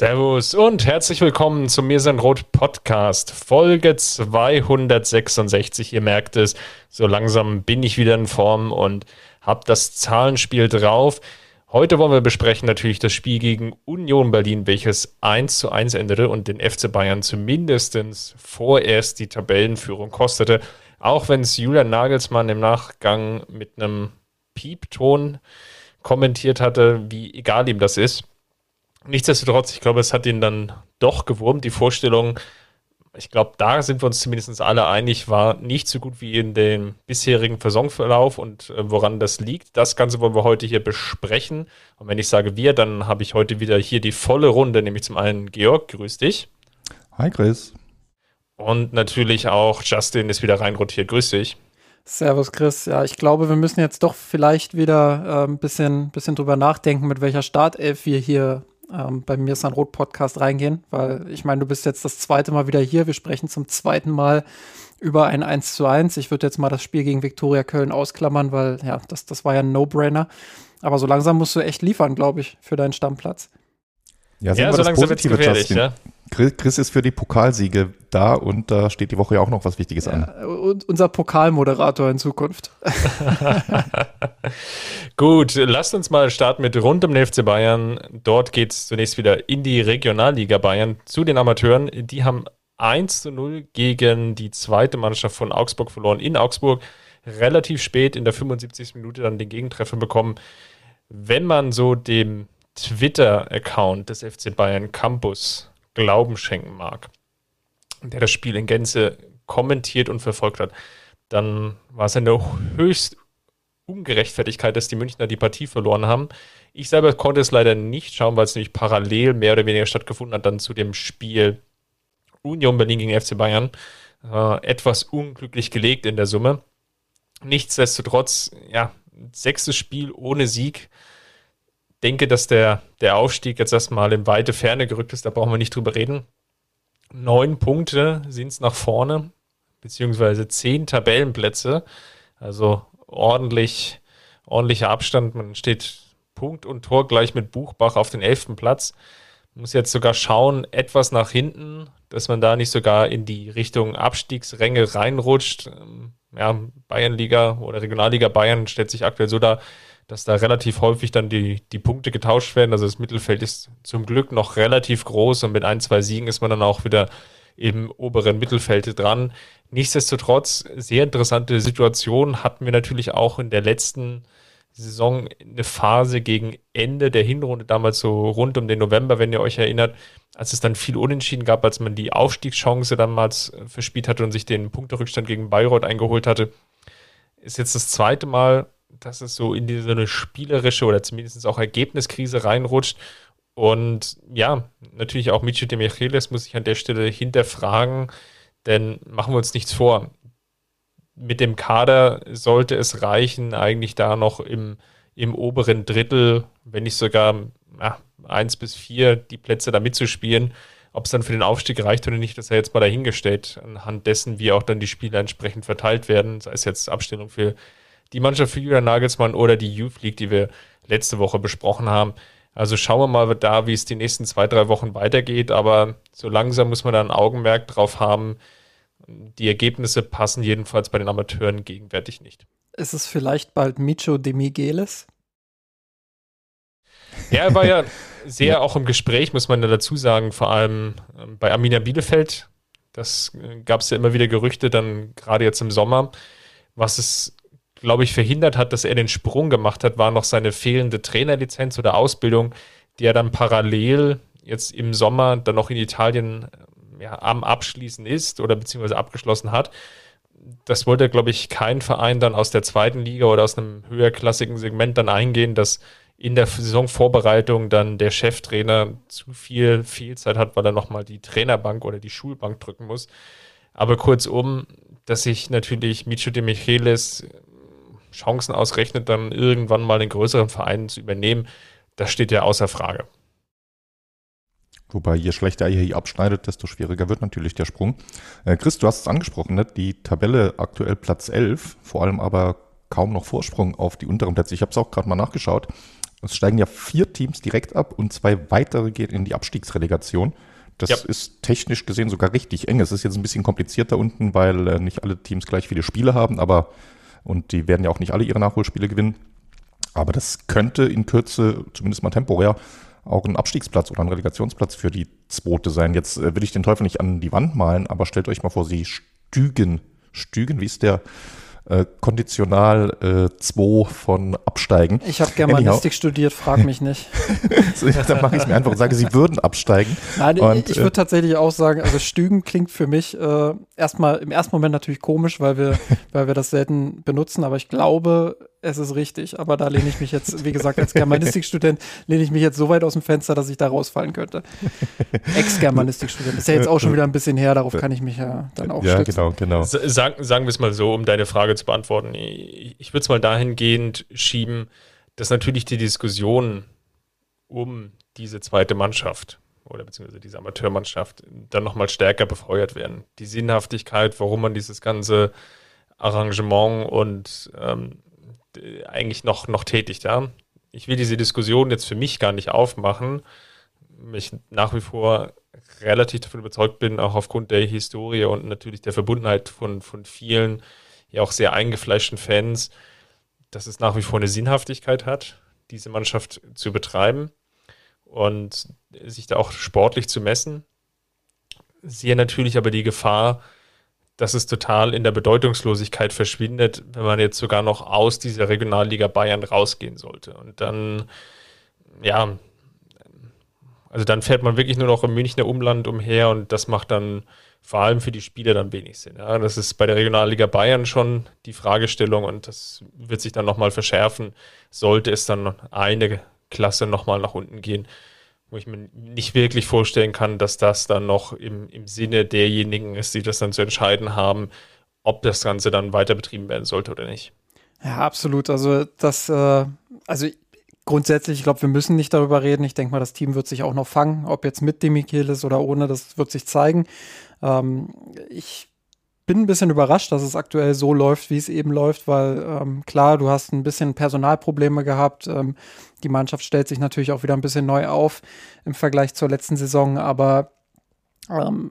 Servus und herzlich willkommen zum Mir sind Rot Podcast, Folge 266. Ihr merkt es, so langsam bin ich wieder in Form und habe das Zahlenspiel drauf. Heute wollen wir besprechen natürlich das Spiel gegen Union Berlin, welches 1 zu 1 endete und den FC Bayern zumindest vorerst die Tabellenführung kostete. Auch wenn es Julian Nagelsmann im Nachgang mit einem Piepton kommentiert hatte, wie egal ihm das ist. Nichtsdestotrotz, ich glaube, es hat ihn dann doch gewurmt. Die Vorstellung, ich glaube, da sind wir uns zumindest alle einig, war nicht so gut wie in dem bisherigen Saisonverlauf und äh, woran das liegt. Das Ganze wollen wir heute hier besprechen. Und wenn ich sage wir, dann habe ich heute wieder hier die volle Runde, nämlich zum einen Georg, grüß dich. Hi Chris. Und natürlich auch Justin ist wieder reinrotiert, grüß dich. Servus Chris. Ja, ich glaube, wir müssen jetzt doch vielleicht wieder ein äh, bisschen, bisschen drüber nachdenken, mit welcher Startelf wir hier ähm, bei mir ist ein Rot Podcast reingehen, weil ich meine, du bist jetzt das zweite Mal wieder hier. Wir sprechen zum zweiten Mal über ein 1 zu 1. Ich würde jetzt mal das Spiel gegen Viktoria Köln ausklammern, weil ja, das, das war ja ein No-Brainer. Aber so langsam musst du echt liefern, glaube ich, für deinen Stammplatz. Ja, ja so langsam wird es gefährlich, ja. Chris ist für die Pokalsiege da und da steht die Woche ja auch noch was Wichtiges ja, an. Und unser Pokalmoderator in Zukunft. Gut, lasst uns mal starten mit rund um den FC Bayern. Dort geht es zunächst wieder in die Regionalliga Bayern zu den Amateuren. Die haben 1 zu 0 gegen die zweite Mannschaft von Augsburg verloren in Augsburg. Relativ spät in der 75. Minute dann den Gegentreffer bekommen. Wenn man so dem Twitter-Account des FC Bayern Campus Glauben schenken mag, der das Spiel in Gänze kommentiert und verfolgt hat, dann war es eine höchst Ungerechtfertigkeit, dass die Münchner die Partie verloren haben. Ich selber konnte es leider nicht schauen, weil es nämlich parallel mehr oder weniger stattgefunden hat, dann zu dem Spiel Union Berlin gegen FC Bayern. Äh, etwas unglücklich gelegt in der Summe. Nichtsdestotrotz, ja, sechstes Spiel ohne Sieg denke, dass der, der Aufstieg jetzt erstmal in weite Ferne gerückt ist, da brauchen wir nicht drüber reden. Neun Punkte sind es nach vorne, beziehungsweise zehn Tabellenplätze. Also ordentlich, ordentlicher Abstand. Man steht Punkt und Tor gleich mit Buchbach auf den elften Platz. Muss jetzt sogar schauen, etwas nach hinten, dass man da nicht sogar in die Richtung Abstiegsränge reinrutscht. Ähm, ja, Bayernliga oder Regionalliga Bayern stellt sich aktuell so dar, dass da relativ häufig dann die, die Punkte getauscht werden. Also das Mittelfeld ist zum Glück noch relativ groß und mit ein, zwei Siegen ist man dann auch wieder im oberen Mittelfeld dran. Nichtsdestotrotz, sehr interessante Situation hatten wir natürlich auch in der letzten Saison eine Phase gegen Ende der Hinrunde, damals so rund um den November, wenn ihr euch erinnert, als es dann viel Unentschieden gab, als man die Aufstiegschance damals verspielt hatte und sich den Punkterückstand gegen Bayreuth eingeholt hatte. Ist jetzt das zweite Mal dass es so in diese eine spielerische oder zumindest auch Ergebniskrise reinrutscht. Und ja, natürlich auch Michi de Michelis muss ich an der Stelle hinterfragen, denn machen wir uns nichts vor. Mit dem Kader sollte es reichen, eigentlich da noch im, im oberen Drittel, wenn nicht sogar ja, eins bis vier, die Plätze da mitzuspielen. Ob es dann für den Aufstieg reicht oder nicht, das ist jetzt mal dahingestellt, anhand dessen, wie auch dann die Spiele entsprechend verteilt werden, sei es jetzt Abstellung für die Mannschaft für Julian Nagelsmann oder die Youth League, die wir letzte Woche besprochen haben. Also schauen wir mal da, wie es die nächsten zwei, drei Wochen weitergeht. Aber so langsam muss man da ein Augenmerk drauf haben. Die Ergebnisse passen jedenfalls bei den Amateuren gegenwärtig nicht. Ist es vielleicht bald Micho de Migueles? Ja, er war ja sehr ja. auch im Gespräch, muss man ja dazu sagen, vor allem ähm, bei Arminia Bielefeld. Das äh, gab es ja immer wieder Gerüchte, dann gerade jetzt im Sommer. Was es glaube ich, verhindert hat, dass er den Sprung gemacht hat, war noch seine fehlende Trainerlizenz oder Ausbildung, die er dann parallel jetzt im Sommer dann noch in Italien ja, am Abschließen ist oder beziehungsweise abgeschlossen hat. Das wollte, glaube ich, kein Verein dann aus der zweiten Liga oder aus einem höherklassigen Segment dann eingehen, dass in der Saisonvorbereitung dann der Cheftrainer zu viel Fehlzeit hat, weil er nochmal die Trainerbank oder die Schulbank drücken muss. Aber kurzum, dass sich natürlich Micho de Michelis Chancen ausrechnet, dann irgendwann mal den größeren Verein zu übernehmen, das steht ja außer Frage. Wobei, je schlechter ihr hier abschneidet, desto schwieriger wird natürlich der Sprung. Äh, Chris, du hast es angesprochen, ne? die Tabelle aktuell Platz 11, vor allem aber kaum noch Vorsprung auf die unteren Plätze. Ich habe es auch gerade mal nachgeschaut. Es steigen ja vier Teams direkt ab und zwei weitere gehen in die Abstiegsrelegation. Das ja. ist technisch gesehen sogar richtig eng. Es ist jetzt ein bisschen komplizierter unten, weil äh, nicht alle Teams gleich viele Spiele haben, aber und die werden ja auch nicht alle ihre Nachholspiele gewinnen. Aber das könnte in Kürze, zumindest mal temporär, auch ein Abstiegsplatz oder ein Relegationsplatz für die zweite sein. Jetzt äh, will ich den Teufel nicht an die Wand malen, aber stellt euch mal vor, sie Stügen, Stügen, wie ist der äh, konditional 2 äh, von absteigen. Ich habe Germanistik Anyhow. studiert, frag mich nicht. so, dann mache ich es mir einfach und sage, sie würden absteigen. Nein, und, ich würde äh, tatsächlich auch sagen, also Stügen klingt für mich äh, erstmal im ersten Moment natürlich komisch, weil wir, weil wir das selten benutzen, aber ich glaube, es ist richtig. Aber da lehne ich mich jetzt, wie gesagt, als Germanistikstudent lehne ich mich jetzt so weit aus dem Fenster, dass ich da rausfallen könnte. Ex-Germanistikstudent. Ist ja jetzt auch schon wieder ein bisschen her, darauf kann ich mich ja dann auch Ja, stützen. genau, genau. Sagen, sagen wir es mal so, um deine Frage zu beantworten. Ich, ich würde es mal dahingehend schieben, dass natürlich die Diskussion um diese zweite Mannschaft oder beziehungsweise diese Amateurmannschaft dann nochmal stärker befeuert werden. Die Sinnhaftigkeit, warum man dieses ganze Arrangement und ähm, äh, eigentlich noch, noch tätig. Ja? Ich will diese Diskussion jetzt für mich gar nicht aufmachen. Ich nach wie vor relativ davon überzeugt bin, auch aufgrund der Historie und natürlich der Verbundenheit von, von vielen, ja auch sehr eingefleischten Fans, dass es nach wie vor eine Sinnhaftigkeit hat, diese Mannschaft zu betreiben und sich da auch sportlich zu messen. Sehe natürlich aber die Gefahr, dass es total in der Bedeutungslosigkeit verschwindet, wenn man jetzt sogar noch aus dieser Regionalliga Bayern rausgehen sollte. Und dann, ja, also dann fährt man wirklich nur noch im Münchner Umland umher und das macht dann vor allem für die Spieler dann wenig Sinn. Ja, das ist bei der Regionalliga Bayern schon die Fragestellung und das wird sich dann nochmal verschärfen, sollte es dann eine Klasse nochmal nach unten gehen wo ich mir nicht wirklich vorstellen kann, dass das dann noch im, im Sinne derjenigen ist, die das dann zu entscheiden haben, ob das Ganze dann weiter betrieben werden sollte oder nicht. Ja, absolut. Also das, äh, also grundsätzlich, ich glaube, wir müssen nicht darüber reden. Ich denke mal, das Team wird sich auch noch fangen, ob jetzt mit Demichelis oder ohne, das wird sich zeigen. Ähm, ich bin ein bisschen überrascht, dass es aktuell so läuft, wie es eben läuft, weil ähm, klar, du hast ein bisschen Personalprobleme gehabt. Ähm, die Mannschaft stellt sich natürlich auch wieder ein bisschen neu auf im Vergleich zur letzten Saison, aber ähm,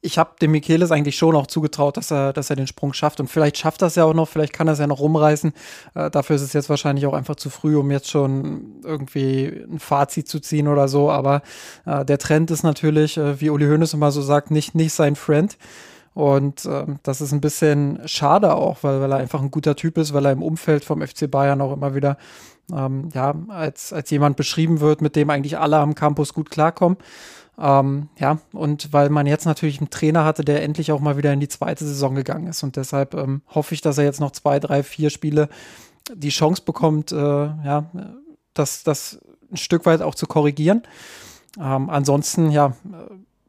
ich habe dem Michelis eigentlich schon auch zugetraut, dass er, dass er den Sprung schafft. Und vielleicht schafft es ja auch noch, vielleicht kann er es ja noch rumreißen. Äh, dafür ist es jetzt wahrscheinlich auch einfach zu früh, um jetzt schon irgendwie ein Fazit zu ziehen oder so. Aber äh, der Trend ist natürlich, äh, wie Uli Hoeneß immer so sagt, nicht, nicht sein Friend. Und ähm, das ist ein bisschen schade auch, weil, weil er einfach ein guter Typ ist, weil er im Umfeld vom FC Bayern auch immer wieder ähm, ja, als, als jemand beschrieben wird, mit dem eigentlich alle am Campus gut klarkommen. Ähm, ja, und weil man jetzt natürlich einen Trainer hatte, der endlich auch mal wieder in die zweite Saison gegangen ist. Und deshalb ähm, hoffe ich, dass er jetzt noch zwei, drei, vier Spiele die Chance bekommt, äh, ja, das, das ein Stück weit auch zu korrigieren. Ähm, ansonsten, ja,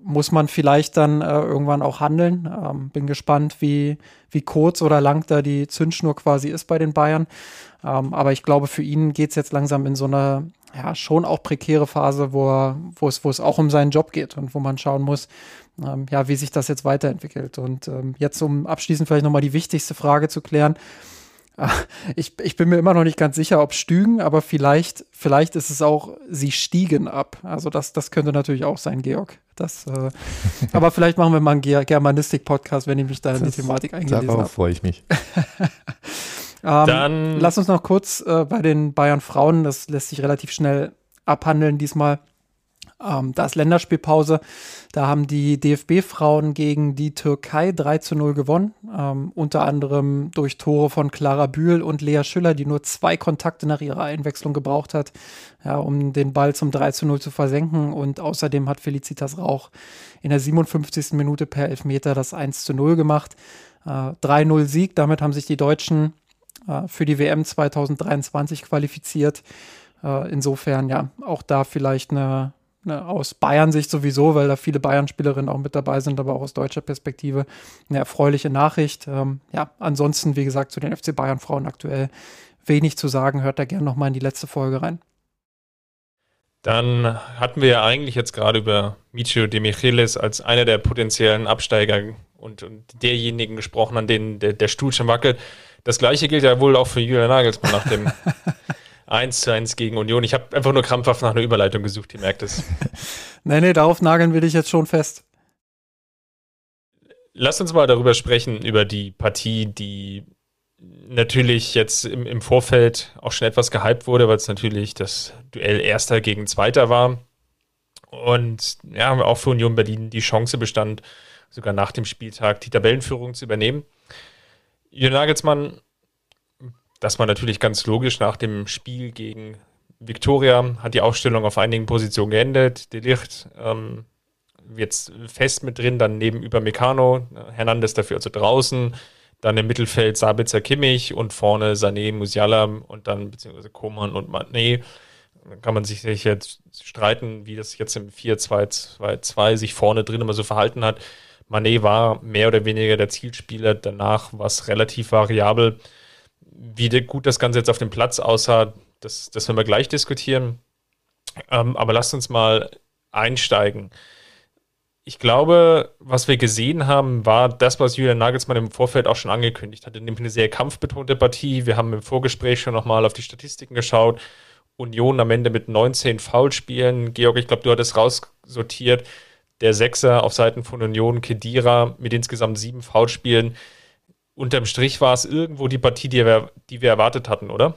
muss man vielleicht dann äh, irgendwann auch handeln. Ähm, bin gespannt, wie, wie kurz oder lang da die Zündschnur quasi ist bei den Bayern. Ähm, aber ich glaube, für ihn geht es jetzt langsam in so eine ja, schon auch prekäre Phase, wo, wo, es, wo es auch um seinen Job geht und wo man schauen muss, ähm, ja, wie sich das jetzt weiterentwickelt. Und ähm, jetzt, um abschließend vielleicht nochmal die wichtigste Frage zu klären, ich, ich bin mir immer noch nicht ganz sicher, ob Stügen, aber vielleicht, vielleicht ist es auch, sie stiegen ab. Also das, das könnte natürlich auch sein, Georg. Das, äh, aber vielleicht machen wir mal einen Germanistik-Podcast, wenn ich mich da in die Thematik eingelesen habe. Darauf freue ich mich. ähm, Dann lass uns noch kurz äh, bei den Bayern Frauen, das lässt sich relativ schnell abhandeln diesmal. Ähm, da ist Länderspielpause. Da haben die DFB-Frauen gegen die Türkei 3 zu 0 gewonnen. Ähm, unter anderem durch Tore von Clara Bühl und Lea Schüller, die nur zwei Kontakte nach ihrer Einwechslung gebraucht hat, ja, um den Ball zum 3 zu 0 zu versenken. Und außerdem hat Felicitas Rauch in der 57. Minute per Elfmeter das 1 zu 0 gemacht. Äh, 3-0 Sieg. Damit haben sich die Deutschen äh, für die WM 2023 qualifiziert. Äh, insofern, ja, auch da vielleicht eine, eine aus Bayern-Sicht sowieso, weil da viele Bayern-Spielerinnen auch mit dabei sind, aber auch aus deutscher Perspektive eine erfreuliche Nachricht. Ähm, ja, ansonsten, wie gesagt, zu den FC Bayern-Frauen aktuell wenig zu sagen. Hört da gerne nochmal in die letzte Folge rein. Dann hatten wir ja eigentlich jetzt gerade über Michio de Michelis als einer der potenziellen Absteiger und, und derjenigen gesprochen, an denen der, der, Stuhl schon wackelt. Das gleiche gilt ja wohl auch für Julian Nagelsmann nach dem 1 zu 1 gegen Union. Ich habe einfach nur krampfhaft nach einer Überleitung gesucht, ihr merkt es. nee, nee, darauf nageln wir dich jetzt schon fest. Lass uns mal darüber sprechen, über die Partie, die natürlich jetzt im, im Vorfeld auch schon etwas gehypt wurde, weil es natürlich das Duell Erster gegen Zweiter war. Und ja, auch für Union Berlin die Chance bestand, sogar nach dem Spieltag die Tabellenführung zu übernehmen. Jürgen Nagelsmann, das war natürlich ganz logisch nach dem Spiel gegen Viktoria, hat die Aufstellung auf einigen Positionen geändert. De Licht ähm, jetzt fest mit drin, dann neben über Meccano, Hernandez dafür also draußen. Dann im Mittelfeld Sabitzer Kimmich und vorne Sané, Musiala und dann beziehungsweise Koman und Mané. Dann kann man sich jetzt streiten, wie das jetzt im 4-2-2-2 sich vorne drin immer so verhalten hat. Mané war mehr oder weniger der Zielspieler, danach war es relativ variabel. Wie gut das Ganze jetzt auf dem Platz aussah, das, das werden wir gleich diskutieren. Ähm, aber lasst uns mal einsteigen ich glaube, was wir gesehen haben, war das, was Julian Nagelsmann im Vorfeld auch schon angekündigt hatte, nämlich eine sehr kampfbetonte Partie. Wir haben im Vorgespräch schon nochmal auf die Statistiken geschaut. Union am Ende mit 19 Foulspielen. Georg, ich glaube, du hattest raussortiert. Der Sechser auf Seiten von Union, Kedira, mit insgesamt sieben Foulspielen. Unterm Strich war es irgendwo die Partie, die wir, die wir erwartet hatten, oder?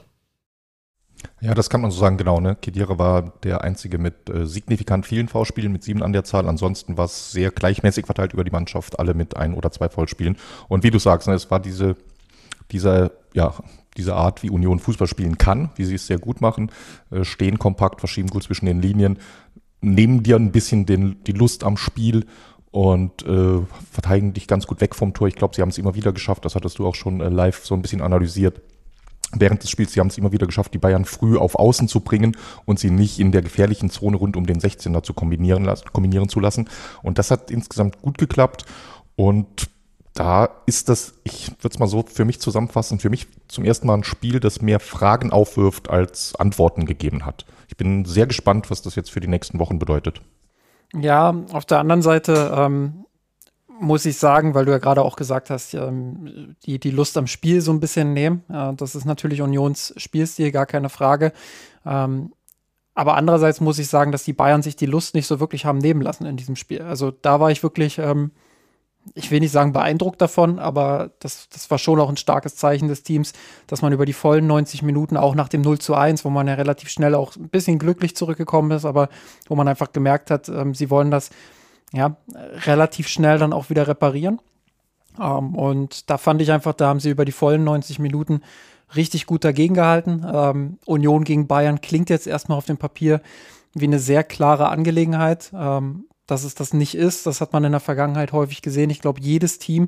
Ja, das kann man so sagen, genau. Ne? Kedira war der einzige mit äh, signifikant vielen V-Spielen, mit sieben an der Zahl. Ansonsten war es sehr gleichmäßig verteilt über die Mannschaft, alle mit ein oder zwei Vollspielen. Und wie du sagst, ne, es war diese, diese, ja, diese Art, wie Union Fußball spielen kann, wie sie es sehr gut machen, äh, stehen kompakt, verschieben gut zwischen den Linien, nehmen dir ein bisschen den, die Lust am Spiel und äh, verteidigen dich ganz gut weg vom Tor. Ich glaube, sie haben es immer wieder geschafft, das hattest du auch schon äh, live so ein bisschen analysiert während des Spiels. Sie haben es immer wieder geschafft, die Bayern früh auf Außen zu bringen und sie nicht in der gefährlichen Zone rund um den 16er zu kombinieren, kombinieren zu lassen. Und das hat insgesamt gut geklappt. Und da ist das, ich würde es mal so für mich zusammenfassen, für mich zum ersten Mal ein Spiel, das mehr Fragen aufwirft, als Antworten gegeben hat. Ich bin sehr gespannt, was das jetzt für die nächsten Wochen bedeutet. Ja, auf der anderen Seite ähm, muss ich sagen, weil du ja gerade auch gesagt hast, ähm, die, die Lust am Spiel so ein bisschen nehmen. Äh, das ist natürlich Unions Spielstil, gar keine Frage. Ähm, aber andererseits muss ich sagen, dass die Bayern sich die Lust nicht so wirklich haben nehmen lassen in diesem Spiel. Also da war ich wirklich, ähm, ich will nicht sagen beeindruckt davon, aber das, das war schon auch ein starkes Zeichen des Teams, dass man über die vollen 90 Minuten, auch nach dem 0 zu 1, wo man ja relativ schnell auch ein bisschen glücklich zurückgekommen ist, aber wo man einfach gemerkt hat, ähm, sie wollen das ja, relativ schnell dann auch wieder reparieren. Ähm, und da fand ich einfach, da haben sie über die vollen 90 Minuten richtig gut dagegen gehalten. Ähm, Union gegen Bayern klingt jetzt erstmal auf dem Papier wie eine sehr klare Angelegenheit. Ähm, dass es das nicht ist, das hat man in der Vergangenheit häufig gesehen. Ich glaube, jedes Team,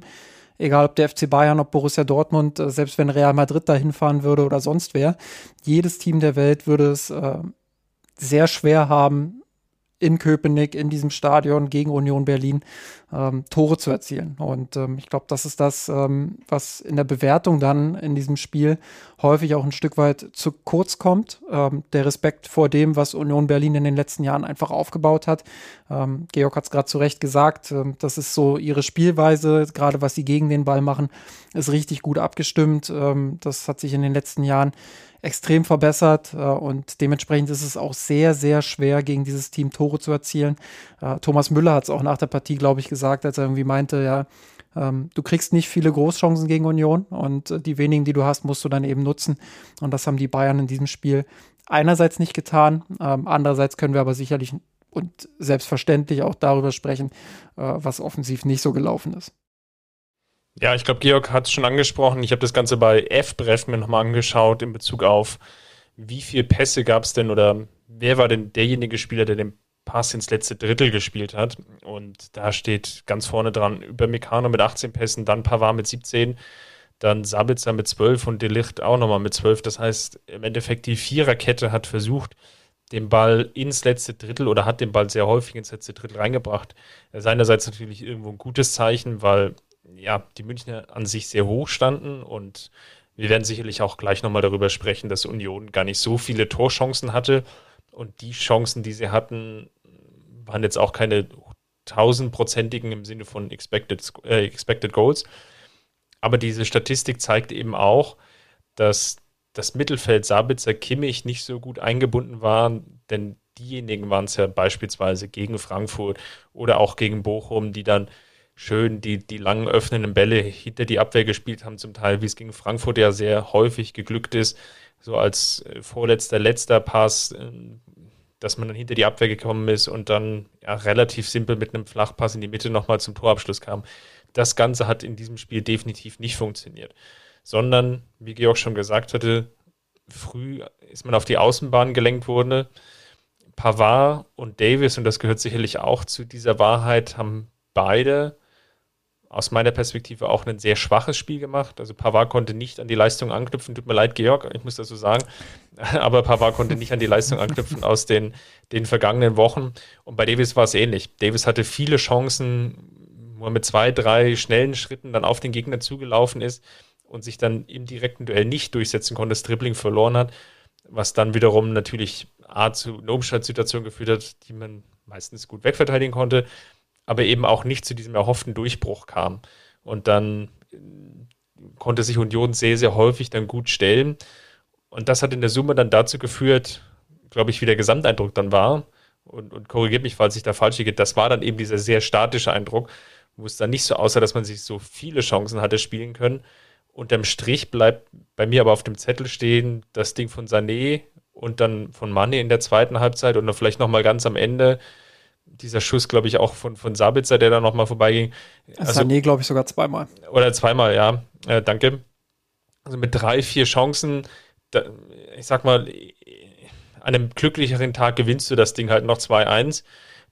egal ob der FC Bayern, ob Borussia Dortmund, äh, selbst wenn Real Madrid da hinfahren würde oder sonst wer, jedes Team der Welt würde es äh, sehr schwer haben, in Köpenick, in diesem Stadion gegen Union Berlin ähm, Tore zu erzielen. Und ähm, ich glaube, das ist das, ähm, was in der Bewertung dann in diesem Spiel häufig auch ein Stück weit zu kurz kommt. Ähm, der Respekt vor dem, was Union Berlin in den letzten Jahren einfach aufgebaut hat. Ähm, Georg hat es gerade zu Recht gesagt, ähm, das ist so ihre Spielweise, gerade was sie gegen den Ball machen, ist richtig gut abgestimmt. das hat sich in den letzten Jahren extrem verbessert äh, und dementsprechend ist es auch sehr, sehr schwer, gegen dieses Team Tore zu erzielen. Äh, Thomas Müller hat es auch nach der Partie, glaube ich, gesagt, als er irgendwie meinte, ja, ähm, du kriegst nicht viele Großchancen gegen Union und äh, die wenigen, die du hast, musst du dann eben nutzen. Und das haben die Bayern in diesem Spiel einerseits nicht getan, ähm, andererseits können wir aber sicherlich und selbstverständlich auch darüber sprechen, was offensiv nicht so gelaufen ist. Ja, ich glaube, Georg hat es schon angesprochen. Ich habe das Ganze bei F-Bref mir nochmal angeschaut in Bezug auf, wie viele Pässe gab es denn oder wer war denn derjenige Spieler, der den Pass ins letzte Drittel gespielt hat. Und da steht ganz vorne dran über Meccano mit 18 Pässen, dann Pavard mit 17, dann Sabitzer mit 12 und Delicht auch nochmal mit 12. Das heißt, im Endeffekt die Viererkette hat versucht, den Ball ins letzte Drittel oder hat den Ball sehr häufig ins letzte Drittel reingebracht. Seinerseits natürlich irgendwo ein gutes Zeichen, weil ja, die Münchner an sich sehr hoch standen und wir werden sicherlich auch gleich nochmal darüber sprechen, dass Union gar nicht so viele Torchancen hatte und die Chancen, die sie hatten, waren jetzt auch keine tausendprozentigen im Sinne von expected, äh, expected Goals. Aber diese Statistik zeigt eben auch, dass das Mittelfeld Sabitzer Kimmich nicht so gut eingebunden waren, denn diejenigen waren es ja beispielsweise gegen Frankfurt oder auch gegen Bochum, die dann schön die, die langen öffnenden Bälle hinter die Abwehr gespielt haben, zum Teil, wie es gegen Frankfurt ja sehr häufig geglückt ist, so als äh, vorletzter, letzter Pass, äh, dass man dann hinter die Abwehr gekommen ist und dann ja, relativ simpel mit einem Flachpass in die Mitte nochmal zum Torabschluss kam. Das Ganze hat in diesem Spiel definitiv nicht funktioniert, sondern, wie Georg schon gesagt hatte, früh ist man auf die Außenbahn gelenkt worden. Pavard und Davis, und das gehört sicherlich auch zu dieser Wahrheit, haben beide aus meiner Perspektive auch ein sehr schwaches Spiel gemacht. Also Pavard konnte nicht an die Leistung anknüpfen. Tut mir leid, Georg, ich muss das so sagen. Aber Pavard konnte nicht an die Leistung anknüpfen aus den, den vergangenen Wochen. Und bei Davis war es ähnlich. Davis hatte viele Chancen, wo er mit zwei, drei schnellen Schritten dann auf den Gegner zugelaufen ist und sich dann im direkten Duell nicht durchsetzen konnte, das Dribbling verloren hat, was dann wiederum natürlich A zu einer Umschaltsituation geführt hat, die man meistens gut wegverteidigen konnte aber eben auch nicht zu diesem erhofften Durchbruch kam. Und dann äh, konnte sich Union sehr, sehr häufig dann gut stellen. Und das hat in der Summe dann dazu geführt, glaube ich, wie der Gesamteindruck dann war. Und, und korrigiert mich, falls ich da falsch liege. Das war dann eben dieser sehr statische Eindruck, wo es dann nicht so aussah, dass man sich so viele Chancen hatte spielen können. Unterm Strich bleibt bei mir aber auf dem Zettel stehen das Ding von Sané und dann von Mane in der zweiten Halbzeit und dann vielleicht nochmal ganz am Ende dieser Schuss, glaube ich, auch von, von Sabitzer, der da nochmal vorbeiging. Also, nee, glaube ich, sogar zweimal. Oder zweimal, ja. Äh, danke. Also mit drei, vier Chancen, da, ich sag mal, an einem glücklicheren Tag gewinnst du das Ding halt noch 2-1.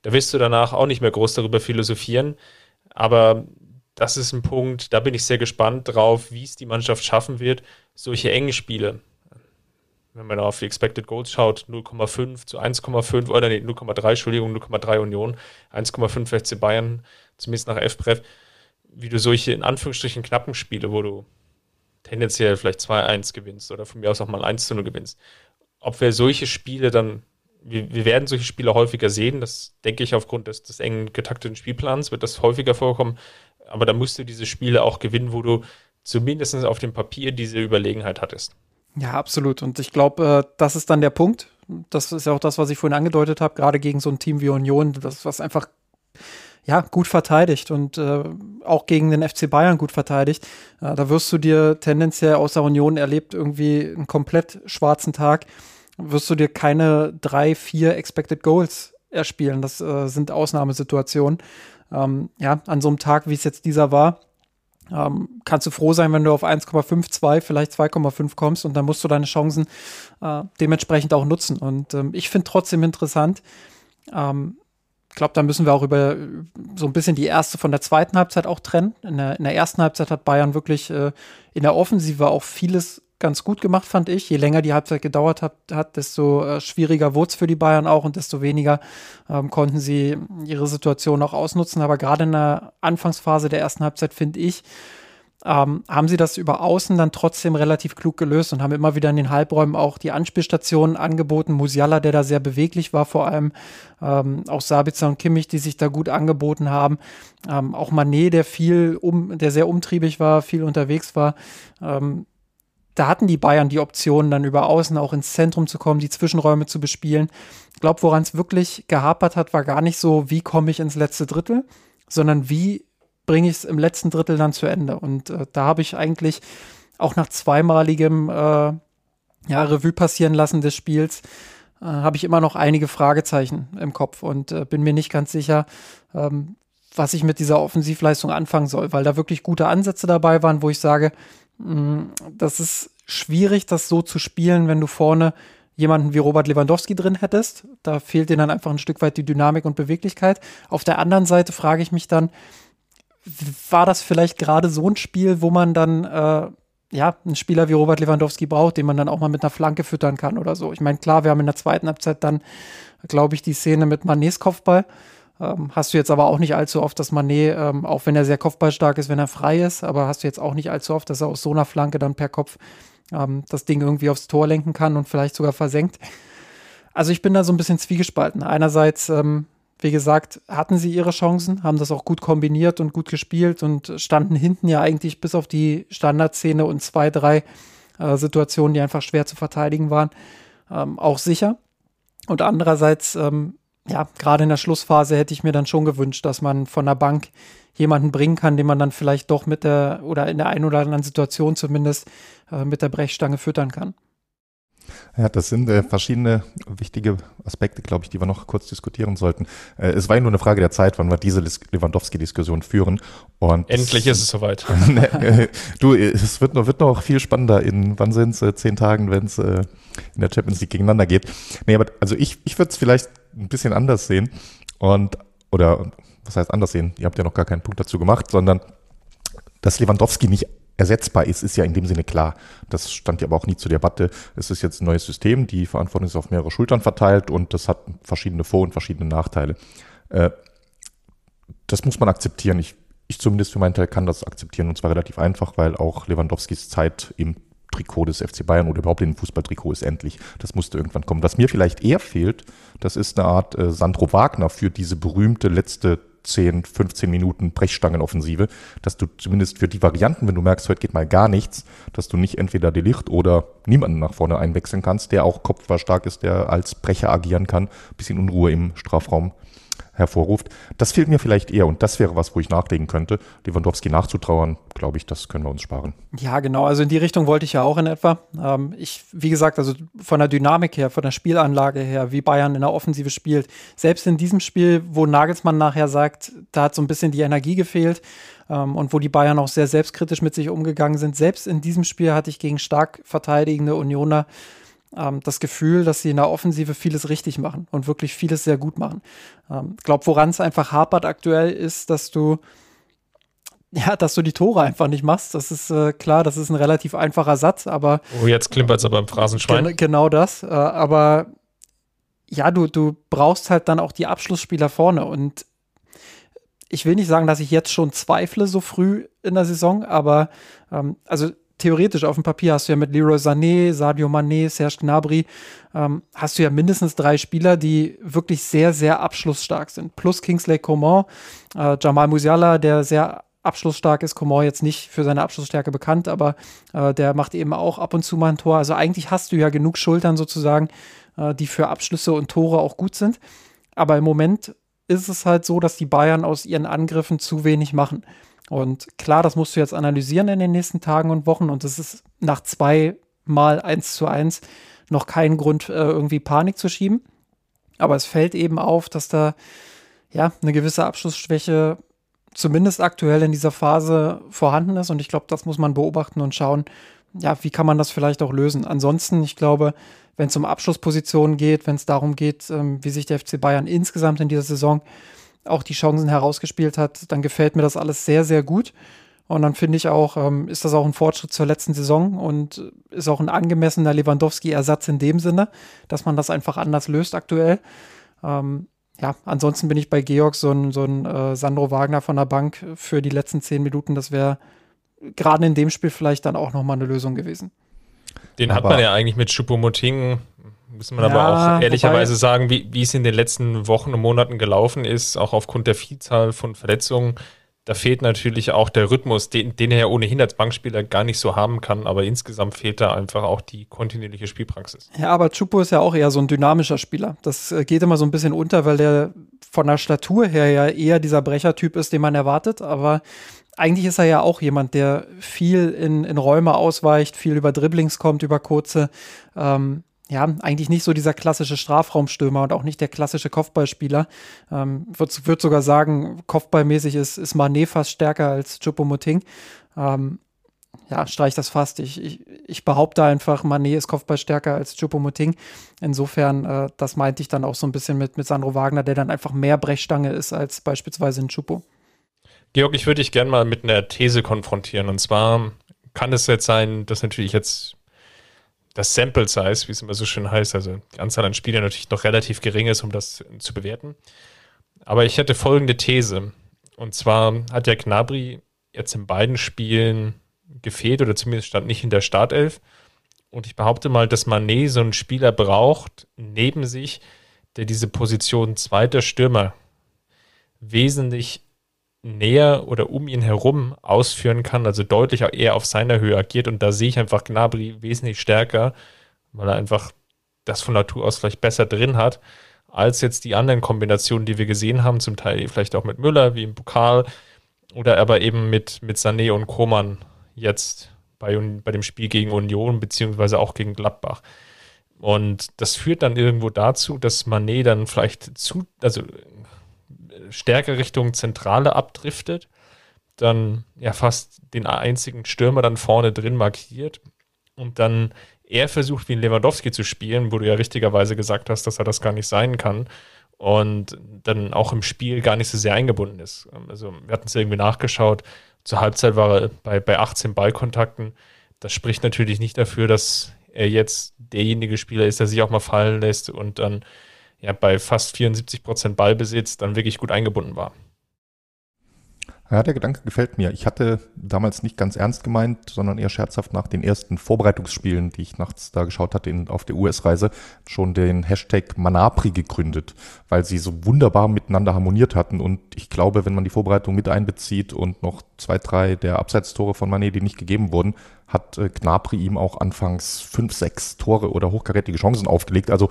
Da wirst du danach auch nicht mehr groß darüber philosophieren. Aber das ist ein Punkt, da bin ich sehr gespannt drauf, wie es die Mannschaft schaffen wird, solche engen Spiele wenn man auf die Expected Goals schaut, 0,5 zu 1,5 oder nee, 0,3, Entschuldigung, 0,3 Union, 1,5 FC Bayern, zumindest nach FPref, wie du solche in Anführungsstrichen knappen Spiele, wo du tendenziell vielleicht 2-1 gewinnst oder von mir aus auch mal 1 0 gewinnst. Ob wir solche Spiele dann, wir, wir, werden solche Spiele häufiger sehen, das denke ich aufgrund des, des engen getakteten Spielplans wird das häufiger vorkommen, aber da musst du diese Spiele auch gewinnen, wo du zumindest auf dem Papier diese Überlegenheit hattest. Ja, absolut. Und ich glaube, äh, das ist dann der Punkt. Das ist ja auch das, was ich vorhin angedeutet habe, gerade gegen so ein Team wie Union, das was einfach ja, gut verteidigt und äh, auch gegen den FC Bayern gut verteidigt. Äh, da wirst du dir tendenziell außer Union erlebt irgendwie einen komplett schwarzen Tag, wirst du dir keine drei, vier Expected Goals erspielen. Das äh, sind Ausnahmesituationen. Ähm, ja, an so einem Tag, wie es jetzt dieser war, ähm, kannst du froh sein, wenn du auf 1,52, vielleicht 2,5 kommst und dann musst du deine Chancen äh, dementsprechend auch nutzen. Und ähm, ich finde trotzdem interessant, ähm, ich glaube, da müssen wir auch über so ein bisschen die erste von der zweiten Halbzeit auch trennen. In der, in der ersten Halbzeit hat Bayern wirklich äh, in der Offensive auch vieles ganz gut gemacht, fand ich. Je länger die Halbzeit gedauert hat, hat desto äh, schwieriger wurde es für die Bayern auch und desto weniger ähm, konnten sie ihre Situation auch ausnutzen. Aber gerade in der Anfangsphase der ersten Halbzeit, finde ich, ähm, haben sie das über Außen dann trotzdem relativ klug gelöst und haben immer wieder in den Halbräumen auch die Anspielstationen angeboten. Musiala, der da sehr beweglich war, vor allem ähm, auch Sabitzer und Kimmich, die sich da gut angeboten haben. Ähm, auch Manet, der viel um, der sehr umtriebig war, viel unterwegs war. Ähm, da hatten die Bayern die Option, dann über Außen auch ins Zentrum zu kommen, die Zwischenräume zu bespielen. Ich glaube, woran es wirklich gehapert hat, war gar nicht so, wie komme ich ins letzte Drittel, sondern wie bringe ich es im letzten Drittel dann zu Ende. Und äh, da habe ich eigentlich auch nach zweimaligem äh, ja, Revue passieren lassen des Spiels, äh, habe ich immer noch einige Fragezeichen im Kopf und äh, bin mir nicht ganz sicher, ähm, was ich mit dieser Offensivleistung anfangen soll, weil da wirklich gute Ansätze dabei waren, wo ich sage, das ist schwierig, das so zu spielen, wenn du vorne jemanden wie Robert Lewandowski drin hättest. Da fehlt dir dann einfach ein Stück weit die Dynamik und Beweglichkeit. Auf der anderen Seite frage ich mich dann, war das vielleicht gerade so ein Spiel, wo man dann äh, ja, einen Spieler wie Robert Lewandowski braucht, den man dann auch mal mit einer Flanke füttern kann oder so. Ich meine, klar, wir haben in der zweiten Halbzeit dann, glaube ich, die Szene mit Manets Kopfball. Ähm, hast du jetzt aber auch nicht allzu oft, dass Manet, ähm, auch wenn er sehr kopfballstark ist, wenn er frei ist, aber hast du jetzt auch nicht allzu oft, dass er aus so einer Flanke dann per Kopf ähm, das Ding irgendwie aufs Tor lenken kann und vielleicht sogar versenkt. Also ich bin da so ein bisschen zwiegespalten. Einerseits, ähm, wie gesagt, hatten sie ihre Chancen, haben das auch gut kombiniert und gut gespielt und standen hinten ja eigentlich bis auf die Standardszene und zwei, drei äh, Situationen, die einfach schwer zu verteidigen waren, ähm, auch sicher. Und andererseits, ähm, ja, gerade in der Schlussphase hätte ich mir dann schon gewünscht, dass man von der Bank jemanden bringen kann, den man dann vielleicht doch mit der oder in der einen oder anderen Situation zumindest äh, mit der Brechstange füttern kann. Ja, das sind äh, verschiedene wichtige Aspekte, glaube ich, die wir noch kurz diskutieren sollten. Äh, es war ja nur eine Frage der Zeit, wann wir diese Lewandowski-Diskussion führen. Und Endlich ist es soweit. Ne, äh, du, es wird noch, wird noch viel spannender in, wann sind es, äh, zehn Tagen, wenn es äh, in der Champions League gegeneinander geht. Nee, aber also ich, ich würde es vielleicht ein bisschen anders sehen. Und, oder was heißt anders sehen? Ihr habt ja noch gar keinen Punkt dazu gemacht, sondern dass Lewandowski nicht ersetzbar ist, ist ja in dem Sinne klar. Das stand ja aber auch nie zur Debatte. Es ist jetzt ein neues System, die Verantwortung ist auf mehrere Schultern verteilt und das hat verschiedene Vor- und verschiedene Nachteile. Äh, das muss man akzeptieren. Ich, ich zumindest für meinen Teil kann das akzeptieren und zwar relativ einfach, weil auch Lewandowskis Zeit im Trikot des FC Bayern oder überhaupt dem Fußballtrikot ist endlich. Das musste irgendwann kommen. Was mir vielleicht eher fehlt, das ist eine Art äh, Sandro Wagner für diese berühmte letzte 10, 15 Minuten Brechstangenoffensive, dass du zumindest für die Varianten, wenn du merkst, heute geht mal gar nichts, dass du nicht entweder Delicht oder niemanden nach vorne einwechseln kannst, der auch kopfballstark ist, der als Brecher agieren kann, bisschen Unruhe im Strafraum hervorruft. Das fehlt mir vielleicht eher und das wäre was, wo ich nachlegen könnte. Lewandowski nachzutrauern, glaube ich, das können wir uns sparen. Ja, genau. Also in die Richtung wollte ich ja auch in etwa. Ähm, ich, wie gesagt, also von der Dynamik her, von der Spielanlage her, wie Bayern in der Offensive spielt. Selbst in diesem Spiel, wo Nagelsmann nachher sagt, da hat so ein bisschen die Energie gefehlt ähm, und wo die Bayern auch sehr selbstkritisch mit sich umgegangen sind. Selbst in diesem Spiel hatte ich gegen stark verteidigende Unioner ähm, das Gefühl, dass sie in der Offensive vieles richtig machen und wirklich vieles sehr gut machen. Ähm, ich glaube, woran es einfach hapert aktuell ist, dass du ja, dass du die Tore einfach nicht machst. Das ist äh, klar, das ist ein relativ einfacher Satz, aber. Oh, jetzt klimpert es aber im Phrasenschwein. Gen genau das. Äh, aber ja, du, du brauchst halt dann auch die Abschlussspieler vorne. Und ich will nicht sagen, dass ich jetzt schon zweifle so früh in der Saison, aber ähm, also theoretisch auf dem Papier hast du ja mit Leroy Sané, Sadio Mané, Serge Gnabry, ähm, hast du ja mindestens drei Spieler, die wirklich sehr, sehr abschlussstark sind. Plus Kingsley Coman, äh, Jamal Musiala, der sehr abschlussstark ist. Coman jetzt nicht für seine Abschlussstärke bekannt, aber äh, der macht eben auch ab und zu mal ein Tor. Also eigentlich hast du ja genug Schultern sozusagen, äh, die für Abschlüsse und Tore auch gut sind. Aber im Moment ist es halt so, dass die Bayern aus ihren Angriffen zu wenig machen. Und klar, das musst du jetzt analysieren in den nächsten Tagen und Wochen. Und es ist nach zwei Mal eins zu eins noch kein Grund, äh, irgendwie Panik zu schieben. Aber es fällt eben auf, dass da ja eine gewisse Abschlussschwäche zumindest aktuell in dieser Phase vorhanden ist. Und ich glaube, das muss man beobachten und schauen, ja, wie kann man das vielleicht auch lösen. Ansonsten, ich glaube, wenn es um Abschlusspositionen geht, wenn es darum geht, ähm, wie sich der FC Bayern insgesamt in dieser Saison auch die Chancen herausgespielt hat, dann gefällt mir das alles sehr, sehr gut. Und dann finde ich auch, ähm, ist das auch ein Fortschritt zur letzten Saison und ist auch ein angemessener Lewandowski-Ersatz in dem Sinne, dass man das einfach anders löst aktuell. Ähm, ja, ansonsten bin ich bei Georg so ein, so ein äh, Sandro Wagner von der Bank für die letzten zehn Minuten. Das wäre gerade in dem Spiel vielleicht dann auch nochmal eine Lösung gewesen. Den aber hat man ja eigentlich mit Choupo-Moting muss man ja, aber auch ehrlicherweise wobei, sagen, wie, wie es in den letzten Wochen und Monaten gelaufen ist, auch aufgrund der Vielzahl von Verletzungen. Da fehlt natürlich auch der Rhythmus, den, den er ja ohnehin als Bankspieler gar nicht so haben kann, aber insgesamt fehlt da einfach auch die kontinuierliche Spielpraxis. Ja, aber Chupo ist ja auch eher so ein dynamischer Spieler. Das äh, geht immer so ein bisschen unter, weil der von der Statur her ja eher dieser Brechertyp ist, den man erwartet, aber eigentlich ist er ja auch jemand, der viel in, in Räume ausweicht, viel über Dribblings kommt, über kurze. Ähm, ja, eigentlich nicht so dieser klassische Strafraumstürmer und auch nicht der klassische Kopfballspieler. Ähm, Würde würd sogar sagen, kopfballmäßig ist, ist Mané fast stärker als Choupo-Moting. Ähm, ja, streich das fast. Ich, ich, ich behaupte einfach, Mané ist kopfballstärker als Choupo-Moting. Insofern, äh, das meinte ich dann auch so ein bisschen mit, mit Sandro Wagner, der dann einfach mehr Brechstange ist als beispielsweise ein Choupo. Georg, ich würde dich gerne mal mit einer These konfrontieren. Und zwar kann es jetzt sein, dass natürlich jetzt das Sample Size, wie es immer so schön heißt, also die Anzahl an Spielern natürlich noch relativ gering ist, um das zu bewerten. Aber ich hätte folgende These. Und zwar hat ja Gnabry jetzt in beiden Spielen gefehlt oder zumindest stand nicht in der Startelf. Und ich behaupte mal, dass Manet so einen Spieler braucht neben sich, der diese Position zweiter Stürmer wesentlich näher oder um ihn herum ausführen kann, also deutlich eher auf seiner Höhe agiert. Und da sehe ich einfach Gnabry wesentlich stärker, weil er einfach das von Natur aus vielleicht besser drin hat, als jetzt die anderen Kombinationen, die wir gesehen haben, zum Teil vielleicht auch mit Müller, wie im Pokal, oder aber eben mit, mit Sané und Koman jetzt bei, bei dem Spiel gegen Union, beziehungsweise auch gegen Gladbach. Und das führt dann irgendwo dazu, dass Manet dann vielleicht zu, also stärker Richtung Zentrale abdriftet, dann ja fast den einzigen Stürmer dann vorne drin markiert und dann er versucht, wie ein Lewandowski zu spielen, wo du ja richtigerweise gesagt hast, dass er das gar nicht sein kann und dann auch im Spiel gar nicht so sehr eingebunden ist. Also wir hatten es irgendwie nachgeschaut, zur Halbzeit war er bei, bei 18 Ballkontakten. Das spricht natürlich nicht dafür, dass er jetzt derjenige Spieler ist, der sich auch mal fallen lässt und dann ja bei fast 74 Prozent Ballbesitz dann wirklich gut eingebunden war. Ja, der Gedanke gefällt mir. Ich hatte damals nicht ganz ernst gemeint, sondern eher scherzhaft nach den ersten Vorbereitungsspielen, die ich nachts da geschaut hatte in, auf der US-Reise, schon den Hashtag Manapri gegründet, weil sie so wunderbar miteinander harmoniert hatten. Und ich glaube, wenn man die Vorbereitung mit einbezieht und noch zwei, drei der Abseitstore von Manet, die nicht gegeben wurden, hat äh, Gnabry ihm auch anfangs fünf, sechs Tore oder hochkarätige Chancen aufgelegt. Also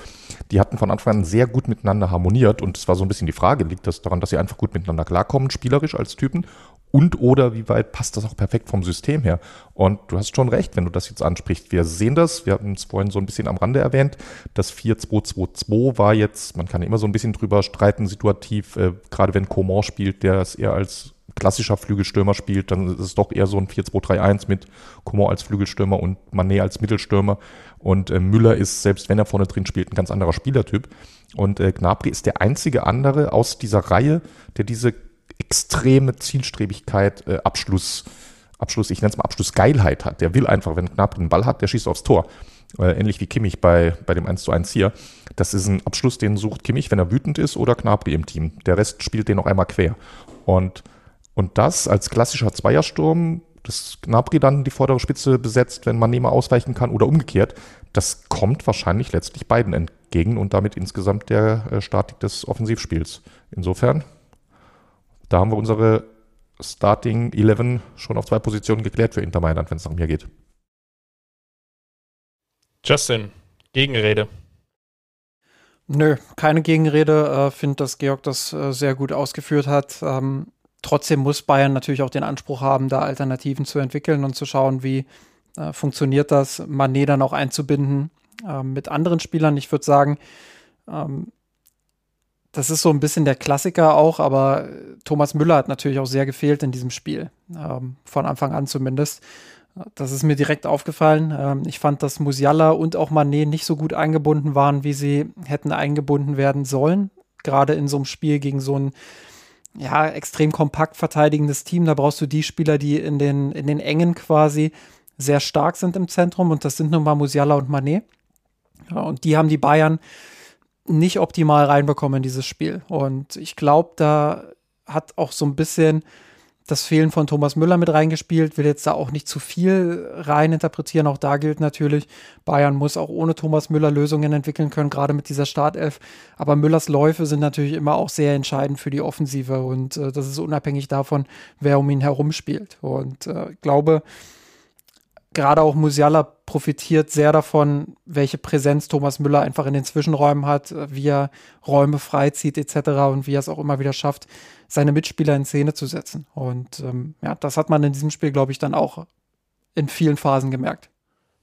die hatten von Anfang an sehr gut miteinander harmoniert und es war so ein bisschen die Frage, liegt das daran, dass sie einfach gut miteinander klarkommen, spielerisch als Typen und oder wie weit passt das auch perfekt vom System her? Und du hast schon recht, wenn du das jetzt ansprichst. Wir sehen das, wir haben es vorhin so ein bisschen am Rande erwähnt, das 4-2-2-2 war jetzt, man kann immer so ein bisschen drüber streiten, situativ, äh, gerade wenn Coman spielt, der es eher als klassischer Flügelstürmer spielt, dann ist es doch eher so ein 4-2-3-1 mit Coman als Flügelstürmer und Manet als Mittelstürmer. Und äh, Müller ist, selbst wenn er vorne drin spielt, ein ganz anderer Spielertyp. Und äh, Gnabry ist der einzige andere aus dieser Reihe, der diese extreme Zielstrebigkeit, äh, Abschluss, Abschluss, ich nenne es mal Abschlussgeilheit hat. Der will einfach, wenn Gnabry einen Ball hat, der schießt aufs Tor. Äh, ähnlich wie Kimmich bei, bei dem 1 zu 1 hier. Das ist ein Abschluss, den sucht Kimmich, wenn er wütend ist, oder Gnabry im Team. Der Rest spielt den noch einmal quer. Und und das als klassischer Zweiersturm, dass Gnabry dann die vordere Spitze besetzt, wenn man mal ausweichen kann oder umgekehrt, das kommt wahrscheinlich letztlich beiden entgegen und damit insgesamt der äh, Statik des Offensivspiels. Insofern, da haben wir unsere Starting 11 schon auf zwei Positionen geklärt für Inter Mailand, wenn es nach mir geht. Justin, Gegenrede. Nö, keine Gegenrede. Äh, Finde, dass Georg das äh, sehr gut ausgeführt hat. Ähm, Trotzdem muss Bayern natürlich auch den Anspruch haben, da Alternativen zu entwickeln und zu schauen, wie äh, funktioniert das, Manet dann auch einzubinden äh, mit anderen Spielern. Ich würde sagen, ähm, das ist so ein bisschen der Klassiker auch, aber Thomas Müller hat natürlich auch sehr gefehlt in diesem Spiel, ähm, von Anfang an zumindest. Das ist mir direkt aufgefallen. Ähm, ich fand, dass Musiala und auch Manet nicht so gut eingebunden waren, wie sie hätten eingebunden werden sollen. Gerade in so einem Spiel gegen so ein ja, extrem kompakt verteidigendes Team. Da brauchst du die Spieler, die in den, in den Engen quasi sehr stark sind im Zentrum. Und das sind nun mal Musiala und Manet. Ja, und die haben die Bayern nicht optimal reinbekommen in dieses Spiel. Und ich glaube, da hat auch so ein bisschen das Fehlen von Thomas Müller mit reingespielt, will jetzt da auch nicht zu viel rein interpretieren. Auch da gilt natürlich, Bayern muss auch ohne Thomas Müller Lösungen entwickeln können, gerade mit dieser Startelf. Aber Müllers Läufe sind natürlich immer auch sehr entscheidend für die Offensive und äh, das ist unabhängig davon, wer um ihn herum spielt. Und äh, glaube, gerade auch Musiala profitiert sehr davon, welche Präsenz Thomas Müller einfach in den Zwischenräumen hat, wie er Räume freizieht etc. und wie er es auch immer wieder schafft, seine Mitspieler in Szene zu setzen. Und ähm, ja, das hat man in diesem Spiel, glaube ich, dann auch in vielen Phasen gemerkt.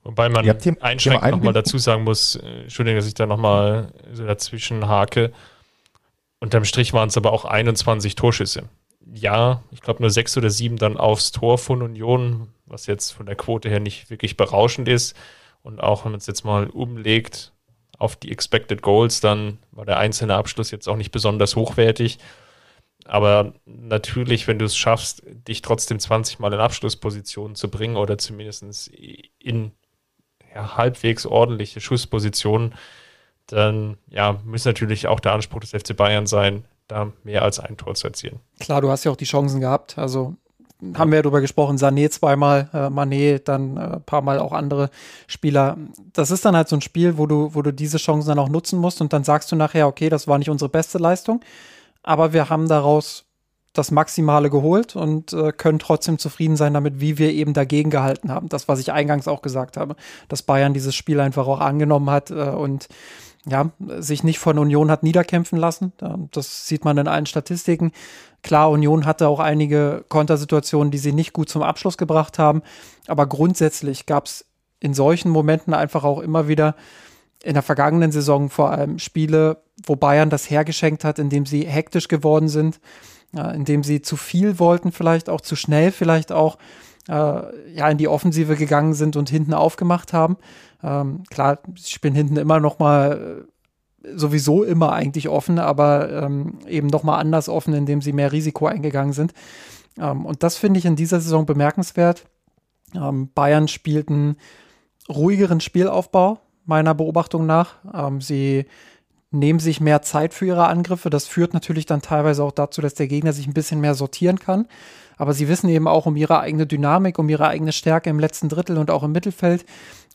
Wobei man ja, einschränkend nochmal dazu sagen muss, äh, Entschuldigung, dass ich da nochmal so dazwischen hake. Unterm Strich waren es aber auch 21 Torschüsse. Ja, ich glaube nur sechs oder sieben dann aufs Tor von Union, was jetzt von der Quote her nicht wirklich berauschend ist. Und auch wenn man es jetzt mal umlegt auf die Expected Goals, dann war der einzelne Abschluss jetzt auch nicht besonders hochwertig. Aber natürlich, wenn du es schaffst, dich trotzdem 20 Mal in Abschlusspositionen zu bringen oder zumindest in ja, halbwegs ordentliche Schusspositionen, dann ja, muss natürlich auch der Anspruch des FC Bayern sein, da mehr als ein Tor zu erzielen. Klar, du hast ja auch die Chancen gehabt. Also haben wir ja darüber gesprochen, Sané zweimal, äh, Mané, dann ein äh, paar Mal auch andere Spieler. Das ist dann halt so ein Spiel, wo du, wo du diese Chancen dann auch nutzen musst und dann sagst du nachher, okay, das war nicht unsere beste Leistung, aber wir haben daraus das Maximale geholt und äh, können trotzdem zufrieden sein damit, wie wir eben dagegen gehalten haben. Das, was ich eingangs auch gesagt habe, dass Bayern dieses Spiel einfach auch angenommen hat äh, und ja, sich nicht von Union hat niederkämpfen lassen. Das sieht man in allen Statistiken. Klar, Union hatte auch einige Kontersituationen, die sie nicht gut zum Abschluss gebracht haben. Aber grundsätzlich gab es in solchen Momenten einfach auch immer wieder in der vergangenen Saison vor allem Spiele, wo Bayern das hergeschenkt hat, indem sie hektisch geworden sind, indem sie zu viel wollten, vielleicht auch zu schnell, vielleicht auch äh, ja in die Offensive gegangen sind und hinten aufgemacht haben. Ähm, klar, ich bin hinten immer noch mal äh, sowieso immer eigentlich offen, aber ähm, eben noch mal anders offen, indem sie mehr Risiko eingegangen sind. Ähm, und das finde ich in dieser Saison bemerkenswert. Ähm, Bayern spielt einen ruhigeren Spielaufbau, meiner Beobachtung nach. Ähm, sie nehmen sich mehr Zeit für ihre Angriffe. Das führt natürlich dann teilweise auch dazu, dass der Gegner sich ein bisschen mehr sortieren kann. Aber sie wissen eben auch um ihre eigene Dynamik, um ihre eigene Stärke im letzten Drittel und auch im Mittelfeld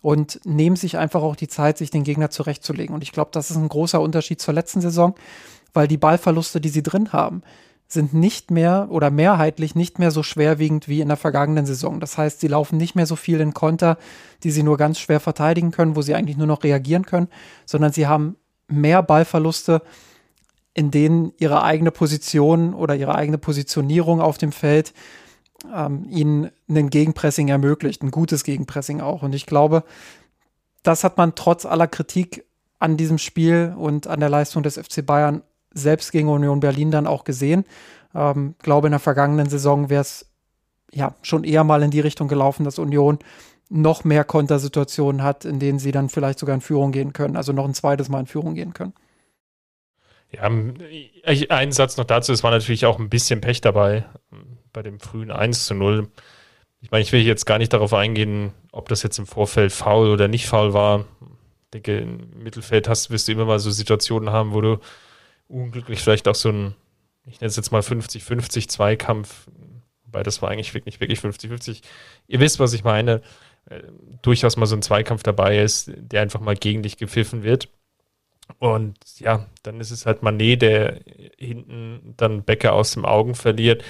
und nehmen sich einfach auch die Zeit, sich den Gegner zurechtzulegen. Und ich glaube, das ist ein großer Unterschied zur letzten Saison, weil die Ballverluste, die sie drin haben, sind nicht mehr oder mehrheitlich nicht mehr so schwerwiegend wie in der vergangenen Saison. Das heißt, sie laufen nicht mehr so viel in Konter, die sie nur ganz schwer verteidigen können, wo sie eigentlich nur noch reagieren können, sondern sie haben mehr Ballverluste, in denen ihre eigene Position oder ihre eigene Positionierung auf dem Feld ähm, ihnen ein Gegenpressing ermöglicht, ein gutes Gegenpressing auch. Und ich glaube, das hat man trotz aller Kritik an diesem Spiel und an der Leistung des FC Bayern selbst gegen Union Berlin dann auch gesehen. Ähm, glaube, in der vergangenen Saison wäre es ja schon eher mal in die Richtung gelaufen, dass Union noch mehr Kontersituationen hat, in denen sie dann vielleicht sogar in Führung gehen können, also noch ein zweites Mal in Führung gehen können. Ja, ein Satz noch dazu, es war natürlich auch ein bisschen Pech dabei bei dem frühen 1 zu 0. Ich meine, ich will jetzt gar nicht darauf eingehen, ob das jetzt im Vorfeld faul oder nicht faul war. Ich denke, im Mittelfeld hast, wirst du immer mal so Situationen haben, wo du unglücklich vielleicht auch so ein, ich nenne es jetzt mal 50-50 Zweikampf, wobei das war eigentlich wirklich, wirklich 50-50. Ihr wisst, was ich meine. Äh, durchaus mal so ein Zweikampf dabei ist, der einfach mal gegen dich gepfiffen wird. Und ja, dann ist es halt Manet, der hinten dann Becker aus dem Augen verliert